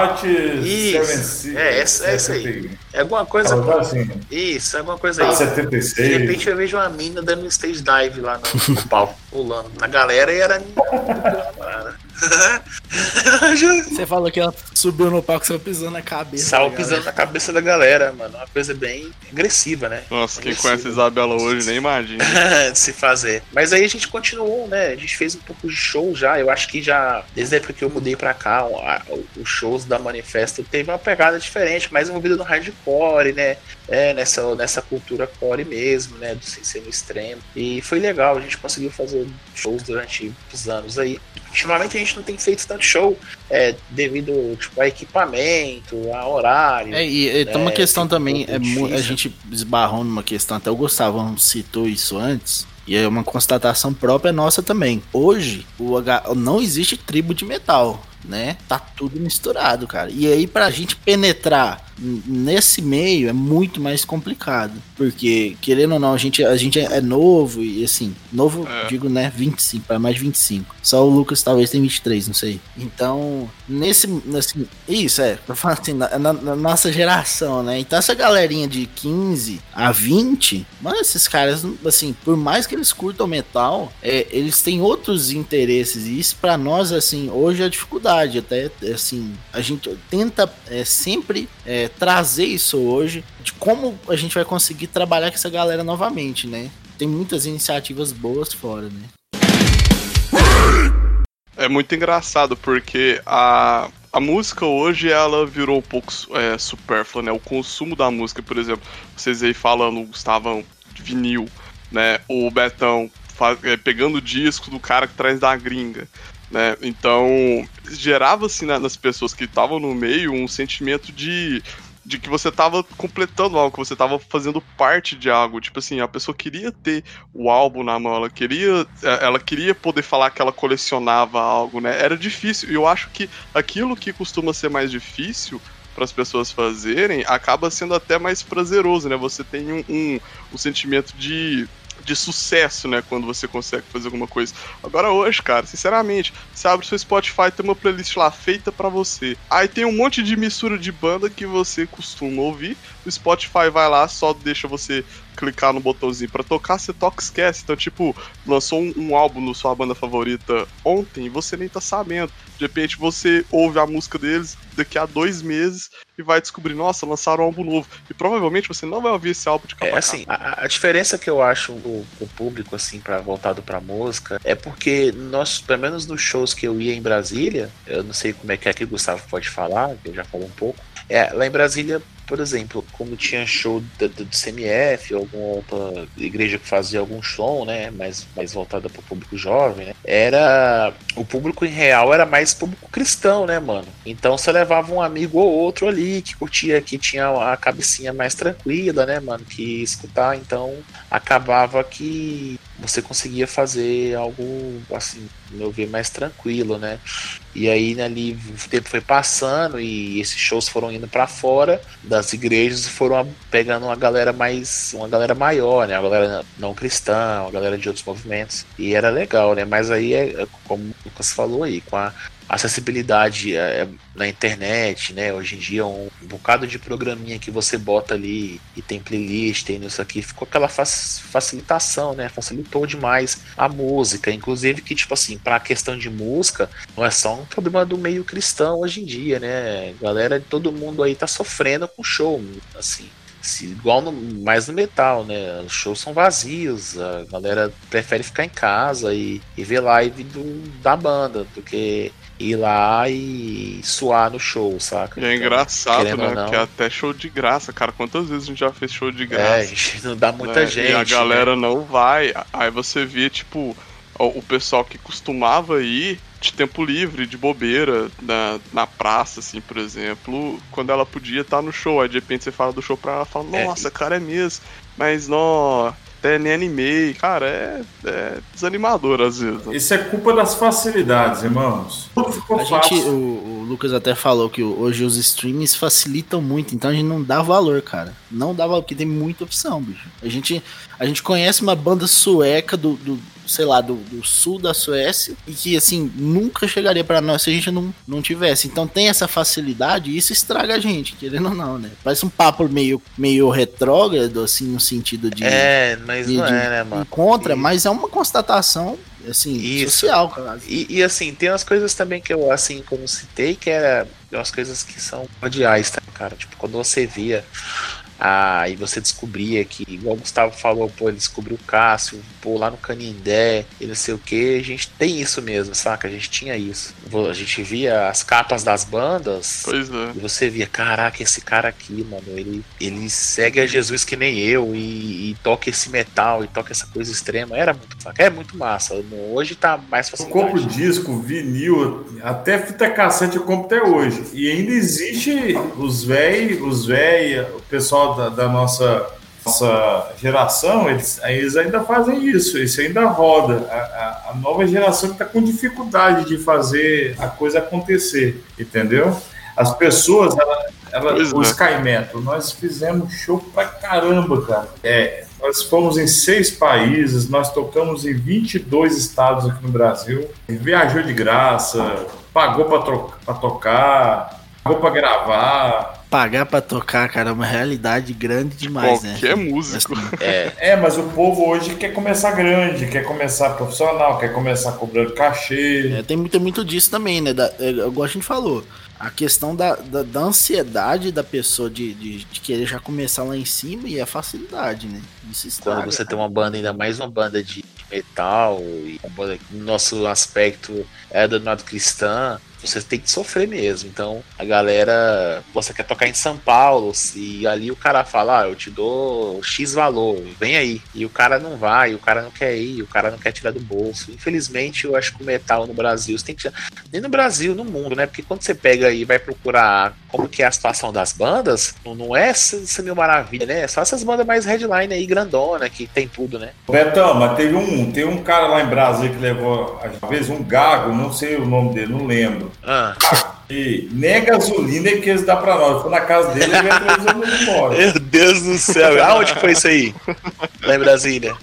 Isso. É, essa- é essa aí. 70, É alguma coisa. Assim, Isso, é alguma coisa aí. De 76. repente eu vejo uma mina dando um stage dive lá no, no palco, pulando na galera e era. Você falou que ela subiu no palco só pisando na cabeça. Sal da pisando na cabeça da galera, mano. Uma coisa bem agressiva, né? Nossa, quem Agressiva. conhece a Isabela hoje nem imagina. de se fazer. Mas aí a gente continuou, né? A gente fez um pouco de show já. Eu acho que já, desde a época que eu mudei pra cá, os shows da Manifesto teve uma pegada diferente, mais envolvida no hardcore, né? É, nessa, nessa cultura core mesmo, né? Do sem ser no extremo. E foi legal, a gente conseguiu fazer shows durante os anos aí. Ultimamente a gente não tem feito tanto show é, devido tipo, a equipamento, a horário. É, e, e tem uma É, questão um também, é, a gente esbarrou numa questão, até o Gustavo citou isso antes, e é uma constatação própria nossa também. Hoje, o H- não existe tribo de metal, né? Tá tudo misturado, cara. E aí, pra gente penetrar nesse meio é muito mais complicado. Porque, querendo ou não, a gente, a gente é novo e assim, novo, É. digo, né, 25, para mais de 25. Só o Lucas talvez tem 23, não sei. Então, nesse, nesse isso é, eu falo assim, na, na- na nossa geração, né? Então essa galerinha de 15 a 20, mano, esses caras, assim, por mais que eles curtam metal, é, eles têm outros interesses e isso pra nós, assim, hoje é dificuldade, até, assim, a gente tenta é, sempre é, trazer isso hoje, de como a gente vai conseguir trabalhar com essa galera novamente, né? Tem muitas iniciativas boas fora, né? É muito engraçado porque a, a música hoje ela virou um pouco é, supérflua, né? O consumo da música, por exemplo, vocês aí falando, Gustavão, de vinil, né? O Betão é, pegando o disco do cara que traz da gringa, né? Então gerava na- nas pessoas que estavam no meio um sentimento de de que você tava completando algo, que você tava fazendo parte de algo. Tipo assim, a pessoa queria ter o álbum na mão, ela queria, é, ela queria poder falar que ela colecionava algo, né? Era difícil. E eu acho que aquilo que costuma ser mais difícil para as pessoas fazerem acaba sendo até mais prazeroso, né? Você tem um, um, um sentimento de de sucesso, né, quando você consegue fazer alguma coisa. Agora hoje, cara, sinceramente, você abre o seu Spotify, tem uma playlist lá feita pra você. Aí tem um monte de mistura de banda que você costuma ouvir. O Spotify vai lá, só deixa você clicar no botãozinho pra tocar, você toca esquece. Então, tipo, lançou um, um álbum no sua banda favorita ontem e você nem tá sabendo. De repente você ouve a música deles daqui a dois meses e vai descobrir, nossa, lançaram um álbum novo. E provavelmente você não vai ouvir esse álbum de capa É assim, a, a diferença que eu acho do, do público, assim, para voltado pra música, é porque nós, pelo menos nos shows que eu ia em Brasília, eu não sei como é que é que o Gustavo pode falar, que eu já falou um pouco. É, lá em Brasília, por exemplo, como tinha show do, do, do CMF, alguma outra igreja que fazia algum show, né, mais, mais voltada para o público jovem, né, era o público em real era mais público cristão, né, mano? Então você levava um amigo ou outro ali que curtia, que tinha a cabecinha mais tranquila, né, mano, que escutar, então acabava que você conseguia fazer algo assim, meu ver, mais tranquilo, né? E aí ali o tempo foi passando e esses shows foram indo para fora das igrejas e foram pegando uma galera mais, uma galera maior, né? A galera não cristã, a galera de outros movimentos. E era legal, né? Mas aí é, é como o Lucas falou aí, com a acessibilidade é, na internet, né? Hoje em dia um, bocado de programinha que você bota ali e tem playlist, tem isso aqui, ficou aquela fac- facilitação, né? Facilitou demais a música, inclusive que tipo assim, para a questão de música, não é só um problema do meio cristão hoje em dia, né? Galera, todo mundo aí tá sofrendo com show, assim. Se, igual no, mais no metal, né? Os shows são vazios, a galera prefere ficar em casa e, e ver live do, da banda do que ir lá e suar no show, saca? E é Então, engraçado, né? não. Que é até show de graça, cara. Quantas vezes a gente já fez show de É, graça? gente não dá muita né? gente. E a né? galera não vai. Aí você vê, tipo, o, pessoal que costumava ir de tempo livre, de bobeira, na, na praça, assim, por exemplo, quando ela podia estar no show. Aí de repente você fala do show pra ela e fala, É, nossa, cara, é mesmo. Mas não. Até nem animei. Cara, é, é desanimador às vezes. Isso é culpa das facilidades, irmãos. Tudo ficou A gente, fácil. o, o Lucas até falou que hoje os streams facilitam muito, então a gente não dá valor, cara. Não dá valor, porque tem muita opção, bicho. A gente, a gente conhece uma banda sueca do, do sei lá, do, do sul da Suécia e que, assim, nunca chegaria pra nós se a gente não, não tivesse. Então tem essa facilidade e isso estraga a gente, querendo ou não, né? Parece um papo meio, meio retrógrado, assim, no sentido de. É, mas de- não de- é, né, mano? Contra, E- mas é uma constatação, assim, Isso. social, cara. E, e, assim, tem umas coisas também que eu, assim, como citei, que era umas coisas que são cordiais, tá, cara? Tipo, quando você via Aí você descobria que, igual o Gustavo falou, pô, ele descobriu o Cássio, pô, lá no Canindé, e não sei o que, a gente tem isso mesmo, saca? A gente tinha isso. A gente via as capas das bandas, Pois é. e você via, caraca, esse cara aqui, mano, ele, ele segue a Jesus que nem eu, e, e toca esse metal, e toca essa coisa extrema. Era muito, saca? É muito massa. Hoje tá mais Eu compro disco, vinil, até fita cassete eu compro até hoje. E ainda existe os velhos, os velhos, o pessoal da, da nossa, nossa geração, eles, eles ainda fazem isso, isso ainda roda. A, a- a nova geração está com dificuldade de fazer a coisa acontecer, entendeu? As pessoas, ela, ela, Pois o é. Sky Metal, nós fizemos show pra caramba, cara. É, nós fomos em seis países, nós tocamos em 22 estados aqui no Brasil. Viajou de graça, pagou pra tocar, pagou pra gravar. Pagar pra tocar, cara, é uma realidade grande demais, né? Qualquer músico. Assim, É, É, mas o povo hoje quer começar grande, quer começar profissional, quer começar cobrando cachê. É, tem muito, muito disso também, né? Da, é, igual a gente falou. A questão da, da, da ansiedade da pessoa de, de, de querer já começar lá em cima e a facilidade, né? Isso estraga. quando você tem uma banda, ainda mais uma banda de metal, e uma banda que no nosso aspecto é do lado cristã, você tem que sofrer mesmo. Então, a galera, você quer tocar em São Paulo, e ali o cara fala, ah, eu te dou X valor, vem aí. E o cara não vai, o cara não quer ir, o cara não quer tirar do bolso. Infelizmente, eu acho que o metal no Brasil, você tem que nem no Brasil, no mundo, né? Porque quando você pega e vai procurar como que é a situação das bandas, não, não é essa, mil maravilha, né? É só essas bandas mais headline aí, grandona, que tem tudo, né? Betão, mas teve um, tem um cara lá em Brasília que levou, às vezes, um gago, não sei o nome dele, não lembro. Ah, E nem a gasolina que eles dão pra nós. Foi na casa dele e ele embora. meu Deus do céu, aonde foi isso aí? Lá em Brasília.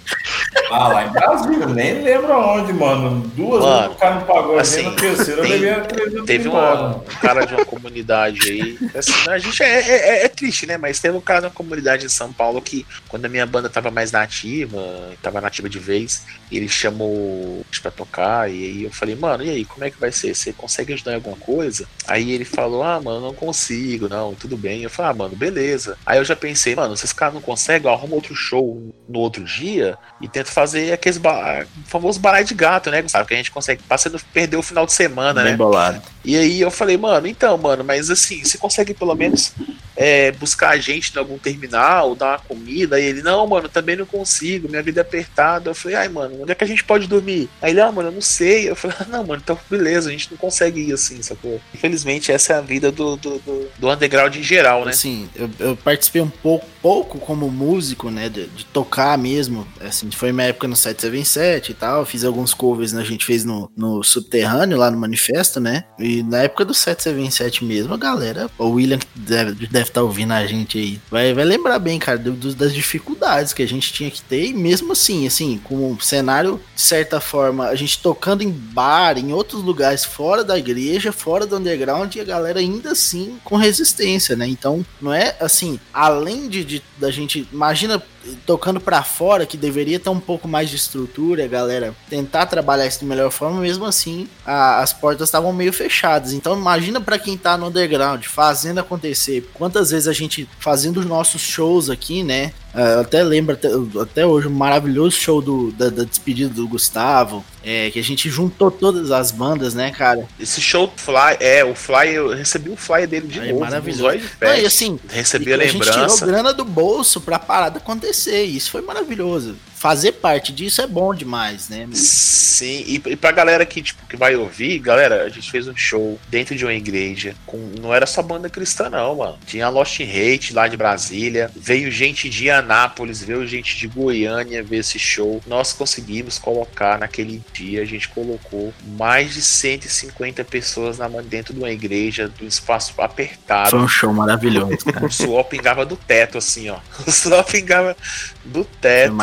Ah, lá em Brasília, nem lembro aonde, mano. Duas Mano, vezes o cara não pagou a assim, na terceira eu tem- levei a 300 Teve uma- um cara de uma comunidade aí. Assim, a gente é, é- é triste, né? Mas teve um cara de uma comunidade em São Paulo que, quando a minha banda tava mais nativa, tava nativa de vez, ele chamou pra tocar. E aí eu falei, mano, e aí, como é que vai ser? Você consegue ajudar em alguma coisa? Aí ele falou, ah, mano, não consigo, não, tudo bem. Eu falei, ah, mano, beleza. Aí eu já pensei, mano, se esse cara não consegue, arruma outro show no outro dia e tenta fazer aqueles ba famosos baralho de gato, né, Gustavo? Que a gente consegue, passa não perder o final de semana, né? Bem bolado. E aí eu falei, mano, então, mano, mas assim, você consegue pelo menos é, buscar a gente em algum terminal, dar uma comida? E ele, não, mano, também não consigo, minha vida é apertada. Eu falei, ai, mano, onde é que a gente pode dormir? Aí ele, ah, mano, eu não sei. Eu falei, ah, não, mano, então beleza, a gente não consegue ir assim, sacou? Infelizmente, essa é a vida do, do, do, do underground em geral, né? Assim, eu, eu participei um pouco, pouco como músico, né? De, de tocar mesmo. Assim, foi minha época no 777 e tal. Fiz alguns covers, né? A gente fez no, no subterrâneo, lá no manifesto, né? E na época do 777 mesmo, a galera, o William que deve estar ouvindo a gente aí, vai, vai lembrar bem, cara, do- do- das dificuldades que a gente tinha que ter. E mesmo assim, assim, com o cenário, de certa forma, a gente tocando em bar, em outros lugares fora da igreja, fora do underground, e a galera ainda assim com resistência, né? Então, não é assim, além de, de- da gente, imagina tocando pra fora, que deveria ter um pouco mais de estrutura, galera tentar trabalhar isso de melhor forma, mesmo assim, a- as portas estavam meio fechadas. Então, imagina pra quem tá no underground, fazendo acontecer. Quantas vezes a gente fazendo os nossos shows aqui, né? É, Eu até lembro até, até hoje um maravilhoso show do, da, da despedida do Gustavo, é, que a gente juntou todas as bandas, né, cara? Esse show Fly, é, o Fly, eu recebi o Fly dele de É novo, maravilhoso. Não, e assim, Recebi E a a gente tirou lembrança. grana do bolso pra parada acontecer. E isso foi maravilhoso. Fazer parte disso é bom demais, né? Sim, e, e pra galera que, tipo, que vai ouvir, galera, a gente fez um show dentro de uma igreja. Com, não era só banda cristã, não, mano. Tinha Lost Hate lá de Brasília. Veio gente de Anápolis, veio gente de Goiânia ver esse show. Nós conseguimos colocar naquele dia, a gente colocou mais de 150 pessoas na, dentro de uma igreja, do espaço apertado. Foi um show maravilhoso, cara. O suor pingava do teto, assim, ó. O suor pingava do Foi teto.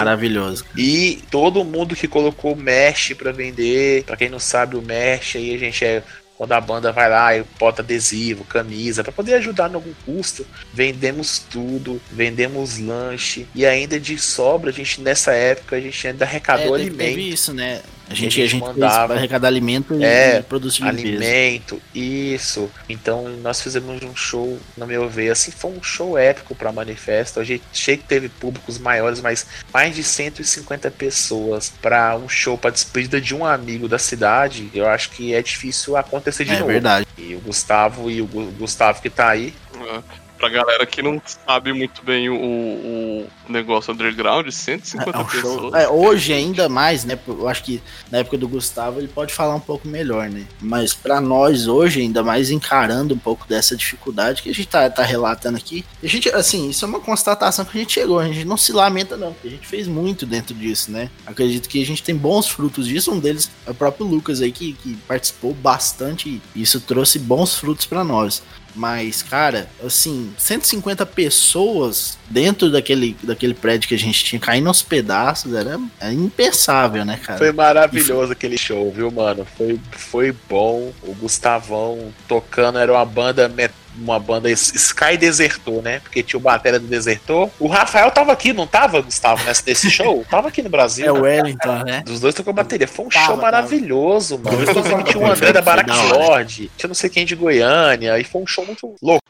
Maravilhoso. E todo mundo que colocou mesh pra vender, pra quem não sabe o mesh, aí a gente é quando a banda vai lá e bota adesivo, camisa, pra poder ajudar em algum custo, vendemos tudo, vendemos lanche e ainda de sobra, a gente nessa época a gente ainda É, arrecadou teve, teve alimento. isso, né? A gente, E a a gente mandava. vai arrecadar alimento e- É, e produtos de limpeza. alimento, isso. Então nós fizemos um show, no meu ver, assim, foi um show épico para manifesto. A gente achei que teve públicos maiores, mas mais de 150 pessoas para um show para despedida de um amigo da cidade, eu acho que é difícil acontecer de É novo. verdade. E o Gustavo e o Gu- Gustavo que tá aí, É. Pra galera que não sabe muito bem o, o negócio underground, 150 É um show- pessoas. é, hoje ainda mais, né? Eu acho que na época do Gustavo ele pode falar um pouco melhor, né? Mas pra nós hoje, ainda mais encarando um pouco dessa dificuldade que a gente tá, tá relatando aqui, a gente, assim, isso é uma constatação que a gente chegou, a gente não se lamenta não, porque a gente fez muito dentro disso, né? Acredito que a gente tem bons frutos disso, um deles é o próprio Lucas aí que, que participou bastante e isso trouxe bons frutos pra nós. Mas, cara, assim, 150 pessoas dentro daquele, daquele prédio que a gente tinha caindo aos pedaços era, era impensável, né, cara? Foi maravilhoso aquele show, viu, mano? Foi, foi bom. O Gustavão tocando era uma banda met- uma banda Sky Desertor, né? Porque tinha o Batera do Desertor. O Rafael tava aqui, não tava, Gustavo, nesse, nesse show? Tava aqui no Brasil. É o Wellington, né? Dos dois tocou bateria. Foi um Tava, show tava. maravilhoso, mano. Dois tocaram tinha o bateria. André da Barack. Lord, tinha não sei quem de Goiânia, e foi um show muito louco.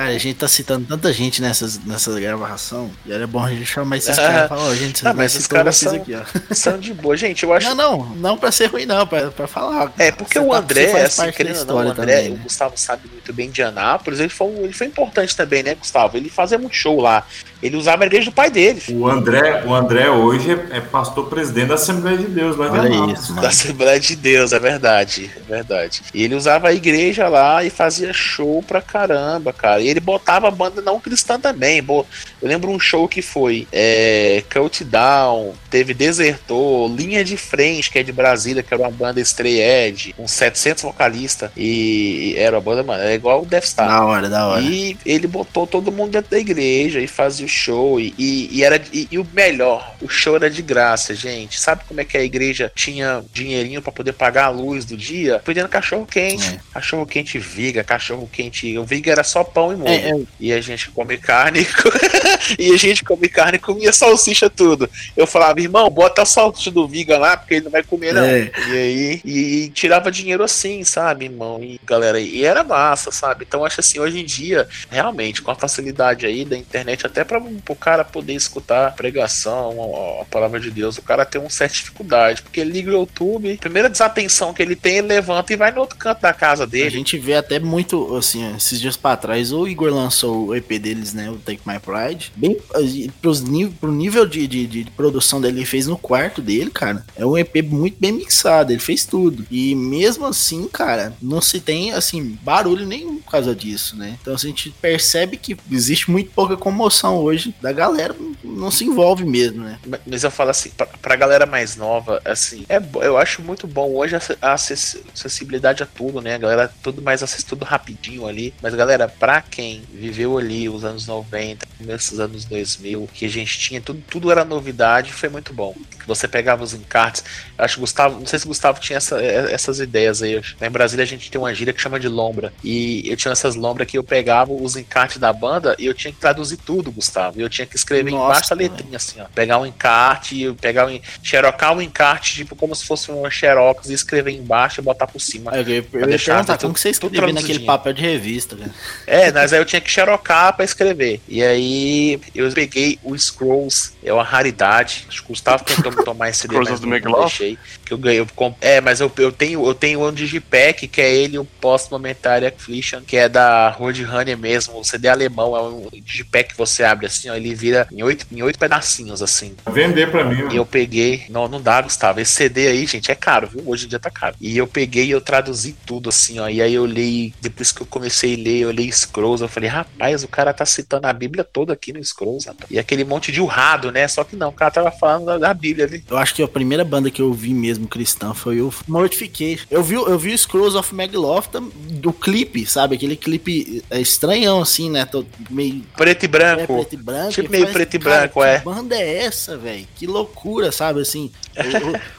Cara, a gente tá citando tanta gente nessas, nessa gravação, e era bom a gente chamar esses Ah, caras e falar, ó, gente, vocês não, não mas esses caras são- aqui, ó. São de boa. Gente, eu acho Não, não, não pra ser ruim, não, pra, pra falar. É, porque o tá- André, faz assim, querendo ou não, o história André, também, o né? Gustavo sabe muito bem de Anápolis, ele foi, ele foi importante também, né, Gustavo? Ele fazia muito show lá. Ele usava a igreja do pai dele. O André, o André hoje é, é pastor presidente da Assembleia de Deus lá Olha Anápolis. isso, Da mano. Assembleia de Deus, é verdade, é verdade. E ele usava a igreja lá e fazia show pra caramba, cara. E ele botava a banda não cristã também. Bo- Eu lembro um show que foi é, Countdown, teve Desertor, Linha de Frente, que é de Brasília, que era uma banda Stray Edge, com 700 vocalistas. E era uma banda, mano, é igual o Death Star. Da hora, da hora. E ele botou todo mundo dentro da igreja e fazia o show. E, e- e era e, e o melhor, o show era de graça, gente. Sabe como é que a igreja tinha dinheirinho pra poder pagar a luz do dia? Vendendo cachorro quente. É. Cachorro quente viga, cachorro quente. O viga era só pão e molho. É, é, E a gente come carne. e a gente come carne comia salsicha tudo. Eu falava, irmão, bota a salsicha do Viga lá, porque ele não vai comer, não. É. E aí, e, tirava dinheiro assim, sabe, irmão? E galera, e era massa, sabe? Então acho assim, hoje em dia, realmente, com a facilidade aí da internet, até para o cara poder escutar a pregação, a, a palavra de Deus, o cara tem uma certa dificuldade, porque ele liga o YouTube, primeira desatenção que ele tem, ele levanta e vai no outro canto da casa A dele. gente vê até muito, assim, esses dias pra trás, o Igor lançou o EP deles, né? O Take My Pride. Bem, eh, pros, pro nível de, de, de produção dele, ele fez no quarto dele, cara. É um EP muito bem mixado, ele fez tudo. E mesmo assim, cara, não se tem, assim, barulho nenhum por causa disso, né? Então assim, a gente percebe que existe muito pouca comoção hoje da galera, não se envolve mesmo, né? Mas eu falo assim, pra, pra galera mais nova, assim, é, eu acho muito bom hoje a a acess- acessibilidade a tudo, né? A galera tudo mais acessa tudo rapidinho ali. Mas galera, pra quem viveu ali os anos 90, começo dos anos 2000, que a gente tinha tudo, tudo era novidade, foi muito bom. Você pegava os encartes. Acho que Gustavo, não sei se o Gustavo tinha essa- eh, essas ideias aí. Lá em Brasília a gente tem uma gíria que chama de lombra. E eu tinha essas lombras que eu pegava os encartes da banda e eu tinha que traduzir tudo, Gustavo. E eu tinha que escrever Nossa, embaixo da letrinha, assim, ó. Pegar um encarte, pegar um, xerocar um encarte, tipo, como se fosse um xerox e escrever embaixo e botar por cima. Eu, eu, eu ia deixar perguntar tudo- como que você tudo escrevia naquele papel de revista, cara. É, mas aí eu tinha que xerocar pra escrever. E aí eu peguei o Scrolls, é uma raridade. Acho que o Gustavo tentou me tomar esse Scrolls mas the não, não Megaloth? deixei. Que eu ganhei. eu comp- É, mas eu, eu tenho eu tenho um Digipack, que é ele, o Post-Momentary Affliction, que é da Roadrunner mesmo. O CD alemão, é um Digipack que você abre assim, ó, ele vira em oito, em oito pedacinhos, assim. Vender pra mim. E eu peguei. Não, não dá, Gustavo. Esse CD aí, gente, é caro, viu? Hoje em dia tá caro. E eu peguei e eu traduzi tudo, assim, ó. E aí eu li. Depois que eu comecei a ler, eu li Scrolls. Eu falei, rapaz, o cara tá citando a Bíblia toda aqui no Scrolls, rapaz. E aquele monte de urrado, né? Só que não, o cara tava falando da, da Bíblia ali. Eu acho que a primeira banda que eu vi mesmo cristã foi o Mortification. Eu vi, eu vi o Scrolls of Megaloth do clipe, sabe? Aquele clipe é estranhão, assim, né? Tô meio Preto e é, branco. Preto e branco. Tipo meio preto e branco, que é. banda é essa, velho? Que loucura, sabe? Assim,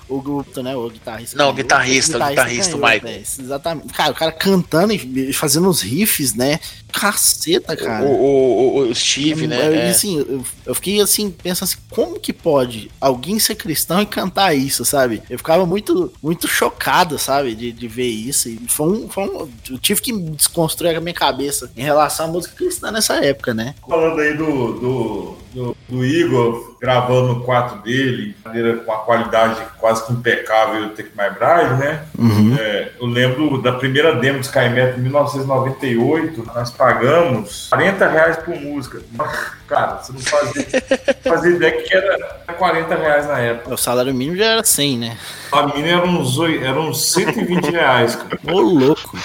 O, o, o grupo, né? O guitarrista. Não, o guitarrista, o guitarrista, o ganhou, Michael. né, Exatamente. Cara, o cara cantando e fazendo os riffs, né? Caceta, cara. O, o, o, o Steve, Eu- né? é. assim, eu, eu fiquei assim, pensando assim, como que pode alguém ser cristão e cantar isso, sabe? Eu ficava muito, muito chocado, sabe, de, de ver isso. E foi um, foi um- Eu tive que desconstruir a minha cabeça em relação à música cristã nessa época, né? Falando aí do, do, do, do Igor gravando no quarto dele, de maneira com a qualidade quase que impecável do Take My Bride, né? É, eu lembro da primeira demo do Skymet em 1998, nós pagamos 40 reais por música. Cara, você não fazia, fazia ideia que era 40 reais na época. O salário mínimo já era 100, né? A mina era uns, era uns 120 reais, cara. Ô, louco.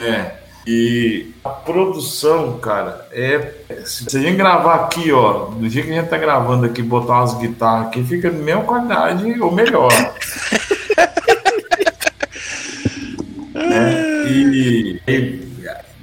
É. E a produção, cara, é. Se a gente gravar aqui, ó, do jeito que a gente tá gravando aqui, botar umas guitarras aqui, fica da mesma qualidade ou melhor. né? E, e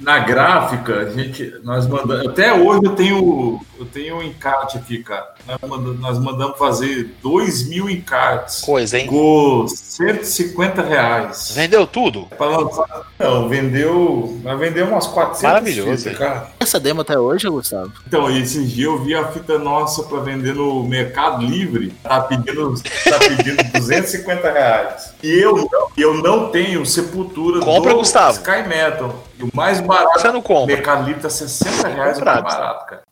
na gráfica, a gente, nós mandamos. Até hoje eu tenho, eu tenho um encarte aqui, cara. Nós mandamos, nós mandamos fazer 2 mil encartes. Coisa, hein? Ficou 150 reais. Vendeu tudo? Lançar. Não, vendeu. Nós vendemos umas 400 Maravilhoso, fitas, cara. Essa demo até hoje, Gustavo? Então, esses dias eu vi a fita nossa pra vender no Mercado Livre. Tá pedindo, tá pedindo 250 reais. E eu não, eu não tenho sepultura Compra, do Gustavo. Sky Metal. E o mais barato. Você não compra. Mercado Livre tá 60 reais o Comprado. mais barato, cara.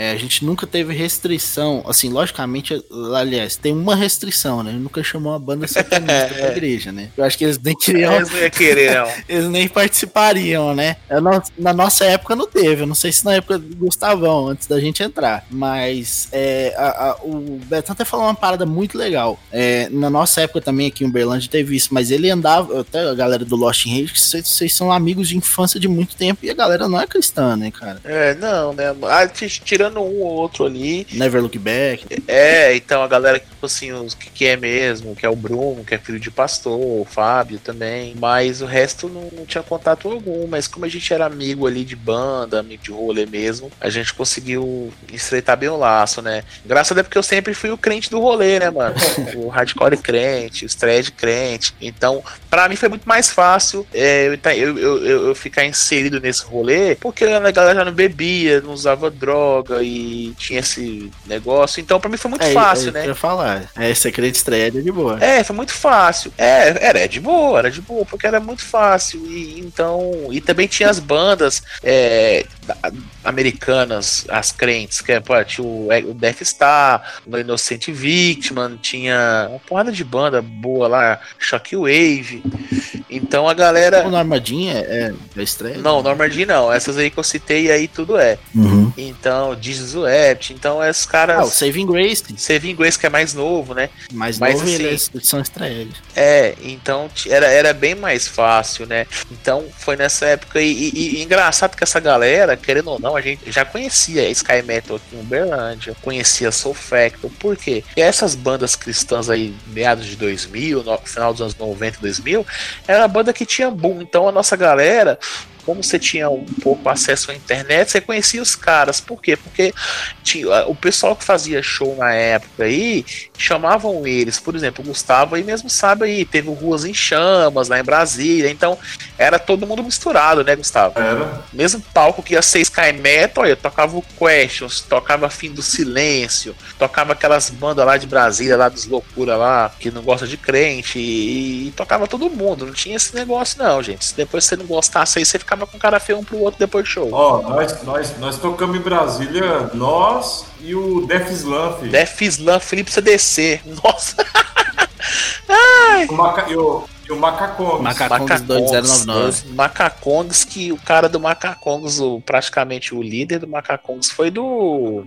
É, a gente nunca teve restrição, assim, logicamente, aliás, tem uma restrição, né? Nunca chamou uma banda satanista pra igreja, né? Eu acho que eles nem queriam, Eles não iam querer, não. eles nem participariam, né? Eu não- na nossa época não teve, eu não sei se na época do Gustavão, antes da gente entrar, mas é, a- a- o Betão até falou uma parada muito legal. É, na nossa época também aqui em Uberlândia teve isso, mas ele andava, até a galera do Lost in Rage, vocês vocês são amigos de infância de muito tempo e a galera não é cristã, né, cara? É, não, né? Ah, t- tirando um ou outro ali. Never Look Back. É, então a galera, tipo assim, os que, que é mesmo, que é o Bruno, que é filho de pastor, o Fábio também. Mas o resto não, não tinha contato algum. Mas como a gente era amigo ali de banda, amigo de rolê mesmo, a gente conseguiu estreitar bem o laço, né? Graças a Deus porque eu sempre fui o crente do rolê, né, mano? o hardcore crente, o thread crente. Então, pra mim foi muito mais fácil é, eu, tá- eu, eu, eu- eu ficar inserido nesse rolê, porque a galera já não bebia, não usava droga e tinha esse negócio. Então, pra mim foi muito É, fácil, é, né? Eu ia falar. É, secreto estreia é de boa. É, foi muito fácil. É, era de boa, era de boa, porque era muito fácil. E então. E também tinha as bandas é, americanas, as crentes, que é, pô, tinha o, o Death Star, o Inocente Victim, tinha uma porrada de banda boa lá, Shockwave. Então a galera. O Normadinha é da estreia? Não, Normandy não. Essas aí que eu citei aí tudo é. Uhum. Então, Jesus Wept, então esses caras. Ah, o Saving Grace, Saving Grace, que é mais novo, né? mais Mas, novo, assim, eles são estreias. É, então era, era bem mais fácil, né? Então foi nessa época. E, e- e engraçado que essa galera, querendo ou não, a gente já conhecia Sky Metal aqui em Uberlândia, conhecia Soul Factor. Por quê? Porque essas bandas cristãs aí, meados de 2000, no final dos anos 90 e 2000, era a banda que tinha boom. Então a nossa galera. Como você tinha um pouco acesso à internet, você conhecia os caras. Por quê? Porque tinha, o pessoal que fazia show na época aí chamavam eles, por exemplo, o Gustavo aí mesmo sabe aí, teve Ruas em Chamas lá em Brasília, então era todo mundo misturado, né, Gustavo? Era. Mesmo palco que ia ser Sky Metal, olha, tocava o Questions, tocava Fim do Silêncio, tocava aquelas bandas lá de Brasília, lá dos loucura lá, que não gosta de crente, e, e tocava todo mundo, não tinha esse negócio não, gente. Se depois você não gostasse aí, você ficava com cara feio um pro outro depois do show. Ó, nós, nós, nós tocamos em Brasília, nós e o Def Slam, filho. Def Slam, Felipe CDC, nossa, O Maca, e o, e o Macacongs. Macacongs 2099. os Macacongs, que o cara do Macacongs, o, praticamente o líder do Macacongs foi do.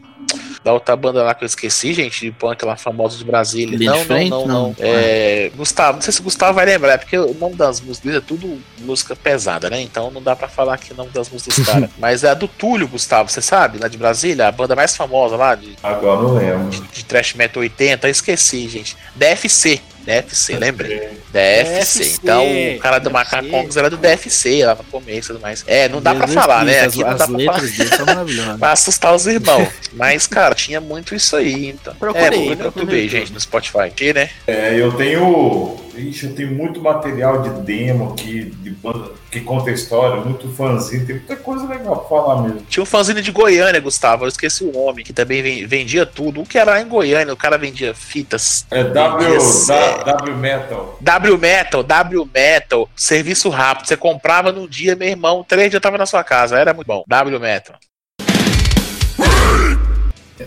Da outra banda lá que eu esqueci, gente, de punk lá famosa de Brasília. Não, de não, frente? não, Não. não, É, Gustavo, não sei se o Gustavo vai lembrar, é porque o nome das músicas é tudo música pesada, né? Então não dá pra falar aqui o nome das músicas dos caras. Mas é a do Túlio, Gustavo, você sabe? Lá de Brasília, a banda mais famosa lá de, Agora não lembro. de Trash Metal 80, eu esqueci, gente. DFC. DFC, lembrei. DFC. DFC. Então, o cara do DFC. Macacongos era do DFC lá no começo e tudo mais. É, não dá pra falar, né? Aqui não dá pra falar. Pra assustar os irmãos. Mas, cara, tinha muito isso aí, então. Procurei, é, procurei gente, no Spotify. Aqui, né? É, eu tenho. Ixi, eu tenho muito material de demo aqui, de banda que conta história, muito fãzinho, tem muita coisa legal pra falar mesmo. Tinha um fanzine de Goiânia, Gustavo. Eu esqueci o nome, que também ven- vendia tudo. O que era lá em Goiânia, o cara vendia fitas. É W, da- W Metal. W Metal, W Metal, serviço rápido. Você comprava no dia, meu irmão, três dias tava na sua casa. Era muito bom. W Metal.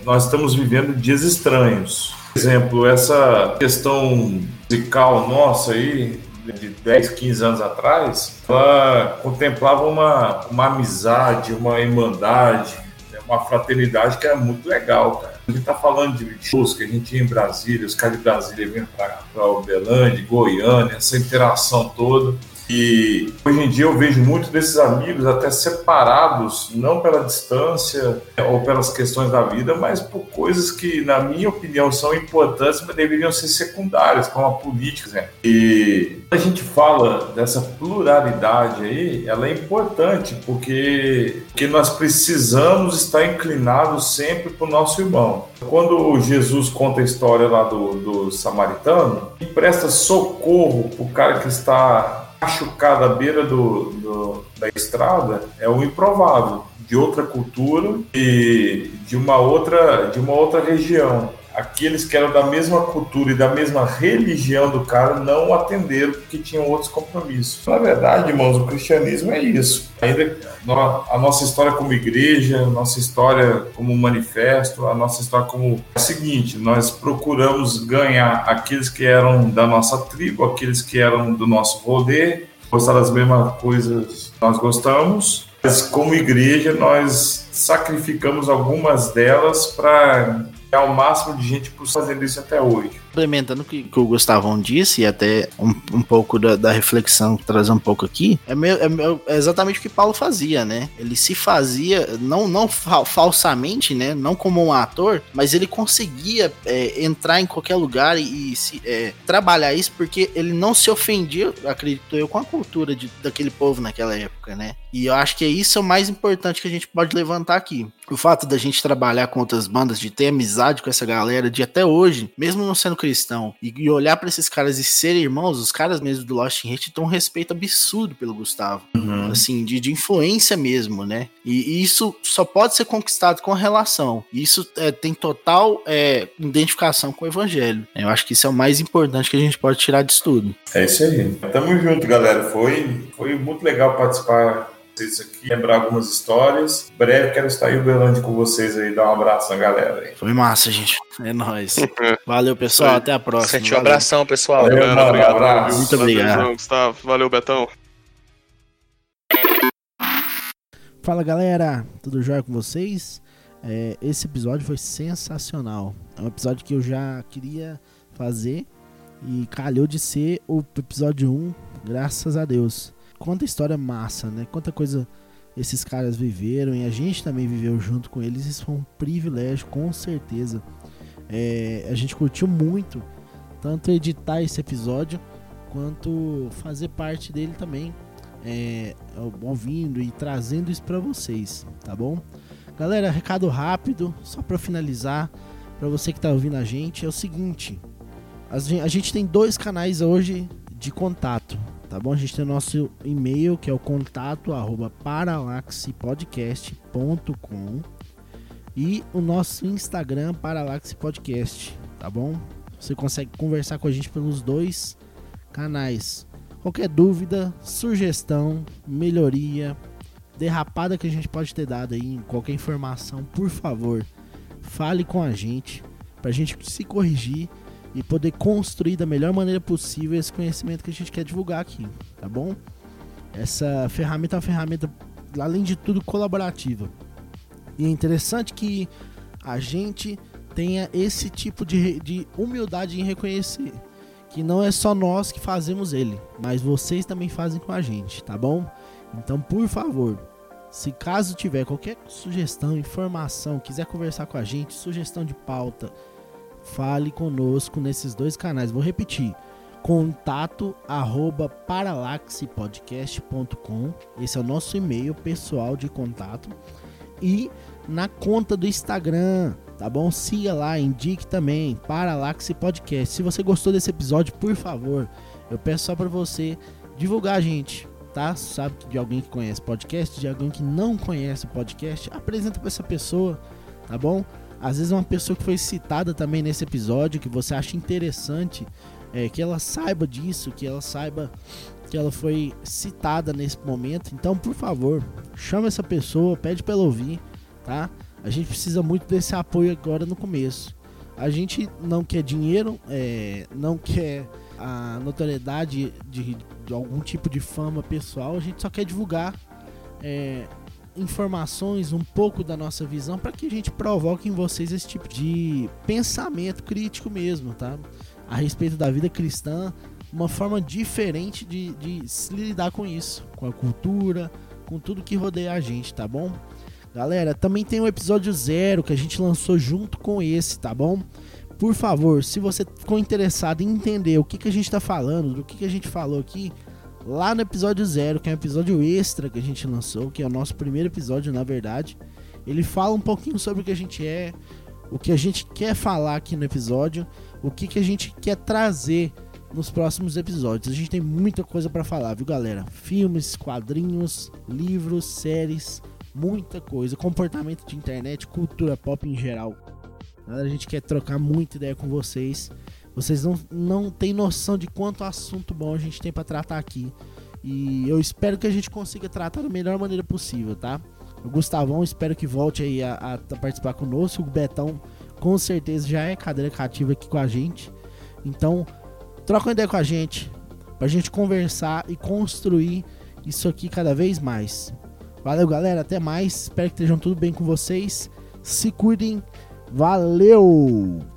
Nós estamos vivendo dias estranhos. Exemplo, essa questão musical nossa aí, de 10, 15 anos atrás, ela contemplava uma, uma amizade, uma irmandade, né, uma fraternidade que era muito legal, cara. A gente tá falando de shows que a gente ia em Brasília, os caras de Brasília vinham para Uberlândia, Goiânia, essa interação toda. E hoje em dia eu vejo muito desses amigos até separados, não pela distância ou pelas questões da vida, mas por coisas que, na minha opinião, são importantes, mas deveriam ser secundárias, como a política. Né? E a gente fala dessa pluralidade aí, ela é importante, porque, porque nós precisamos estar inclinados sempre para o nosso irmão. Quando Jesus conta a história lá do, do samaritano, e presta socorro para o cara que está machucado à beira do, do- da estrada é o improvável de outra cultura e de uma outra de uma outra região aqueles que eram da mesma cultura e da mesma religião do cara não atenderam porque tinham outros compromissos. Na verdade irmãos o cristianismo é isso. Ainda a nossa história como igreja a nossa história como manifesto a nossa história como é o seguinte nós procuramos ganhar aqueles que eram da nossa tribo aqueles que eram do nosso rolê gostar das mesmas coisas que nós gostamos. Mas como igreja nós sacrificamos algumas delas para o máximo de gente por fazendo isso até hoje Complementando o que, que o Gustavão disse, e até um, um pouco da, da reflexão, trazer um pouco aqui, é, meio- é meio- é exatamente o que Paulo fazia, né? Ele se fazia, não, não fal- falsamente, né? Não como um ator, mas ele conseguia é, entrar em qualquer lugar e, e se, é, trabalhar isso porque ele não se ofendia, acredito eu, com a cultura de, daquele povo naquela época, né? E eu acho que é isso o mais importante que a gente pode levantar aqui. O fato da gente trabalhar com outras bandas, de ter amizade com essa galera, de até hoje, mesmo não sendo cristão, e, e olhar pra esses caras e serem irmãos, os caras mesmo do Lost in Hate têm um respeito absurdo pelo Gustavo. Assim, de, de influência mesmo, né? E, e isso só pode ser conquistado com a relação. E isso é, tem total é, identificação com o evangelho. Eu acho que isso é o mais importante que a gente pode tirar disso tudo. É isso aí. Tamo junto, galera. Foi, foi muito legal participar disso aqui, lembrar algumas histórias. Breve quero estar em Uberlândia com vocês aí, dar um abraço na galera aí. Foi massa, gente. É nóis. Valeu, pessoal. Foi. Até a próxima. Sente um Valeu. abração, pessoal. Valeu. Mano, obrigado, abraço. viu? Muito obrigado. Valeuzão, Gustavo. Valeu, Betão. Fala galera, tudo jóia com vocês? É, esse episódio foi sensacional. É um episódio que eu já queria fazer e calhou de ser o episódio 1, graças a Deus. Quanta história massa, né? Quanta coisa esses caras viveram e a gente também viveu junto com eles. Isso foi um privilégio, com certeza. É, a gente curtiu muito, tanto editar esse episódio quanto fazer parte dele também é, ouvindo e trazendo isso pra vocês, tá bom? Galera, recado rápido, só pra finalizar, pra você que tá ouvindo a gente, é o seguinte: a gente tem dois canais hoje de contato, tá bom? A gente tem o nosso e-mail que é o contato arroba paralaxepodcast.com e o nosso Instagram Paralaxe Podcast, tá bom? Você consegue conversar com a gente pelos dois canais. Qualquer dúvida, sugestão, melhoria, derrapada que a gente pode ter dado aí, qualquer informação, por favor, fale com a gente pra gente se corrigir e poder construir da melhor maneira possível esse conhecimento que a gente quer divulgar aqui, tá bom? Essa ferramenta é uma ferramenta, além de tudo, colaborativa. E é interessante que a gente tenha esse tipo de, de humildade em reconhecer que não é só nós que fazemos ele, mas vocês também fazem com a gente, tá bom? Então, por favor, se caso tiver qualquer sugestão, informação, quiser conversar com a gente, sugestão de pauta, fale conosco nesses dois canais. Vou repetir: contato arroba paralaxepodcast.com. Esse é o nosso e-mail pessoal de contato. E na conta do Instagram, tá bom? Siga lá, indique também Paralaxe Podcast. Se você gostou desse episódio, por favor, eu peço só para você divulgar a gente, tá? Sabe de alguém que conhece podcast, de alguém que não conhece podcast, apresenta para essa pessoa, tá bom? Às vezes uma pessoa que foi citada também nesse episódio, que você acha interessante, é, que ela saiba disso, que ela saiba que ela foi citada nesse momento. Então, por favor, chama essa pessoa, pede para ela ouvir, tá? A gente precisa muito desse apoio agora no começo. A gente não quer dinheiro, é, não quer a notoriedade de, de, algum tipo de fama pessoal, a gente só quer divulgar é, informações, um pouco da nossa visão, para que a gente provoque em vocês esse tipo de pensamento crítico mesmo, tá? A respeito da vida cristã, uma forma diferente de, de se lidar com isso, com a cultura, com tudo que rodeia a gente, tá bom? Galera, também tem o episódio zero que a gente lançou junto com esse, tá bom? Por favor, se você ficou interessado em entender o que, que a gente tá falando, do que, que a gente falou aqui, lá no episódio zero, que é um episódio extra que a gente lançou, que é o nosso primeiro episódio, na verdade, ele fala um pouquinho sobre o que a gente é, o que a gente quer falar aqui no episódio, o que, que a gente quer trazer nos próximos episódios. A gente tem muita coisa para falar, viu, galera? Filmes, quadrinhos, livros, séries, muita coisa. Comportamento de internet, cultura pop em geral. A gente quer trocar muita ideia com vocês. Vocês não, não têm noção de quanto assunto bom a gente tem para tratar aqui. E eu espero que a gente consiga tratar da melhor maneira possível, tá? O Gustavão, espero que volte aí a, a participar conosco. O Betão, com certeza, já é cadeira cativa aqui com a gente. Então, Troca uma ideia com a gente, pra gente conversar e construir isso aqui cada vez mais. Valeu, galera, até mais. Espero que estejam tudo bem com vocês. Se cuidem. Valeu!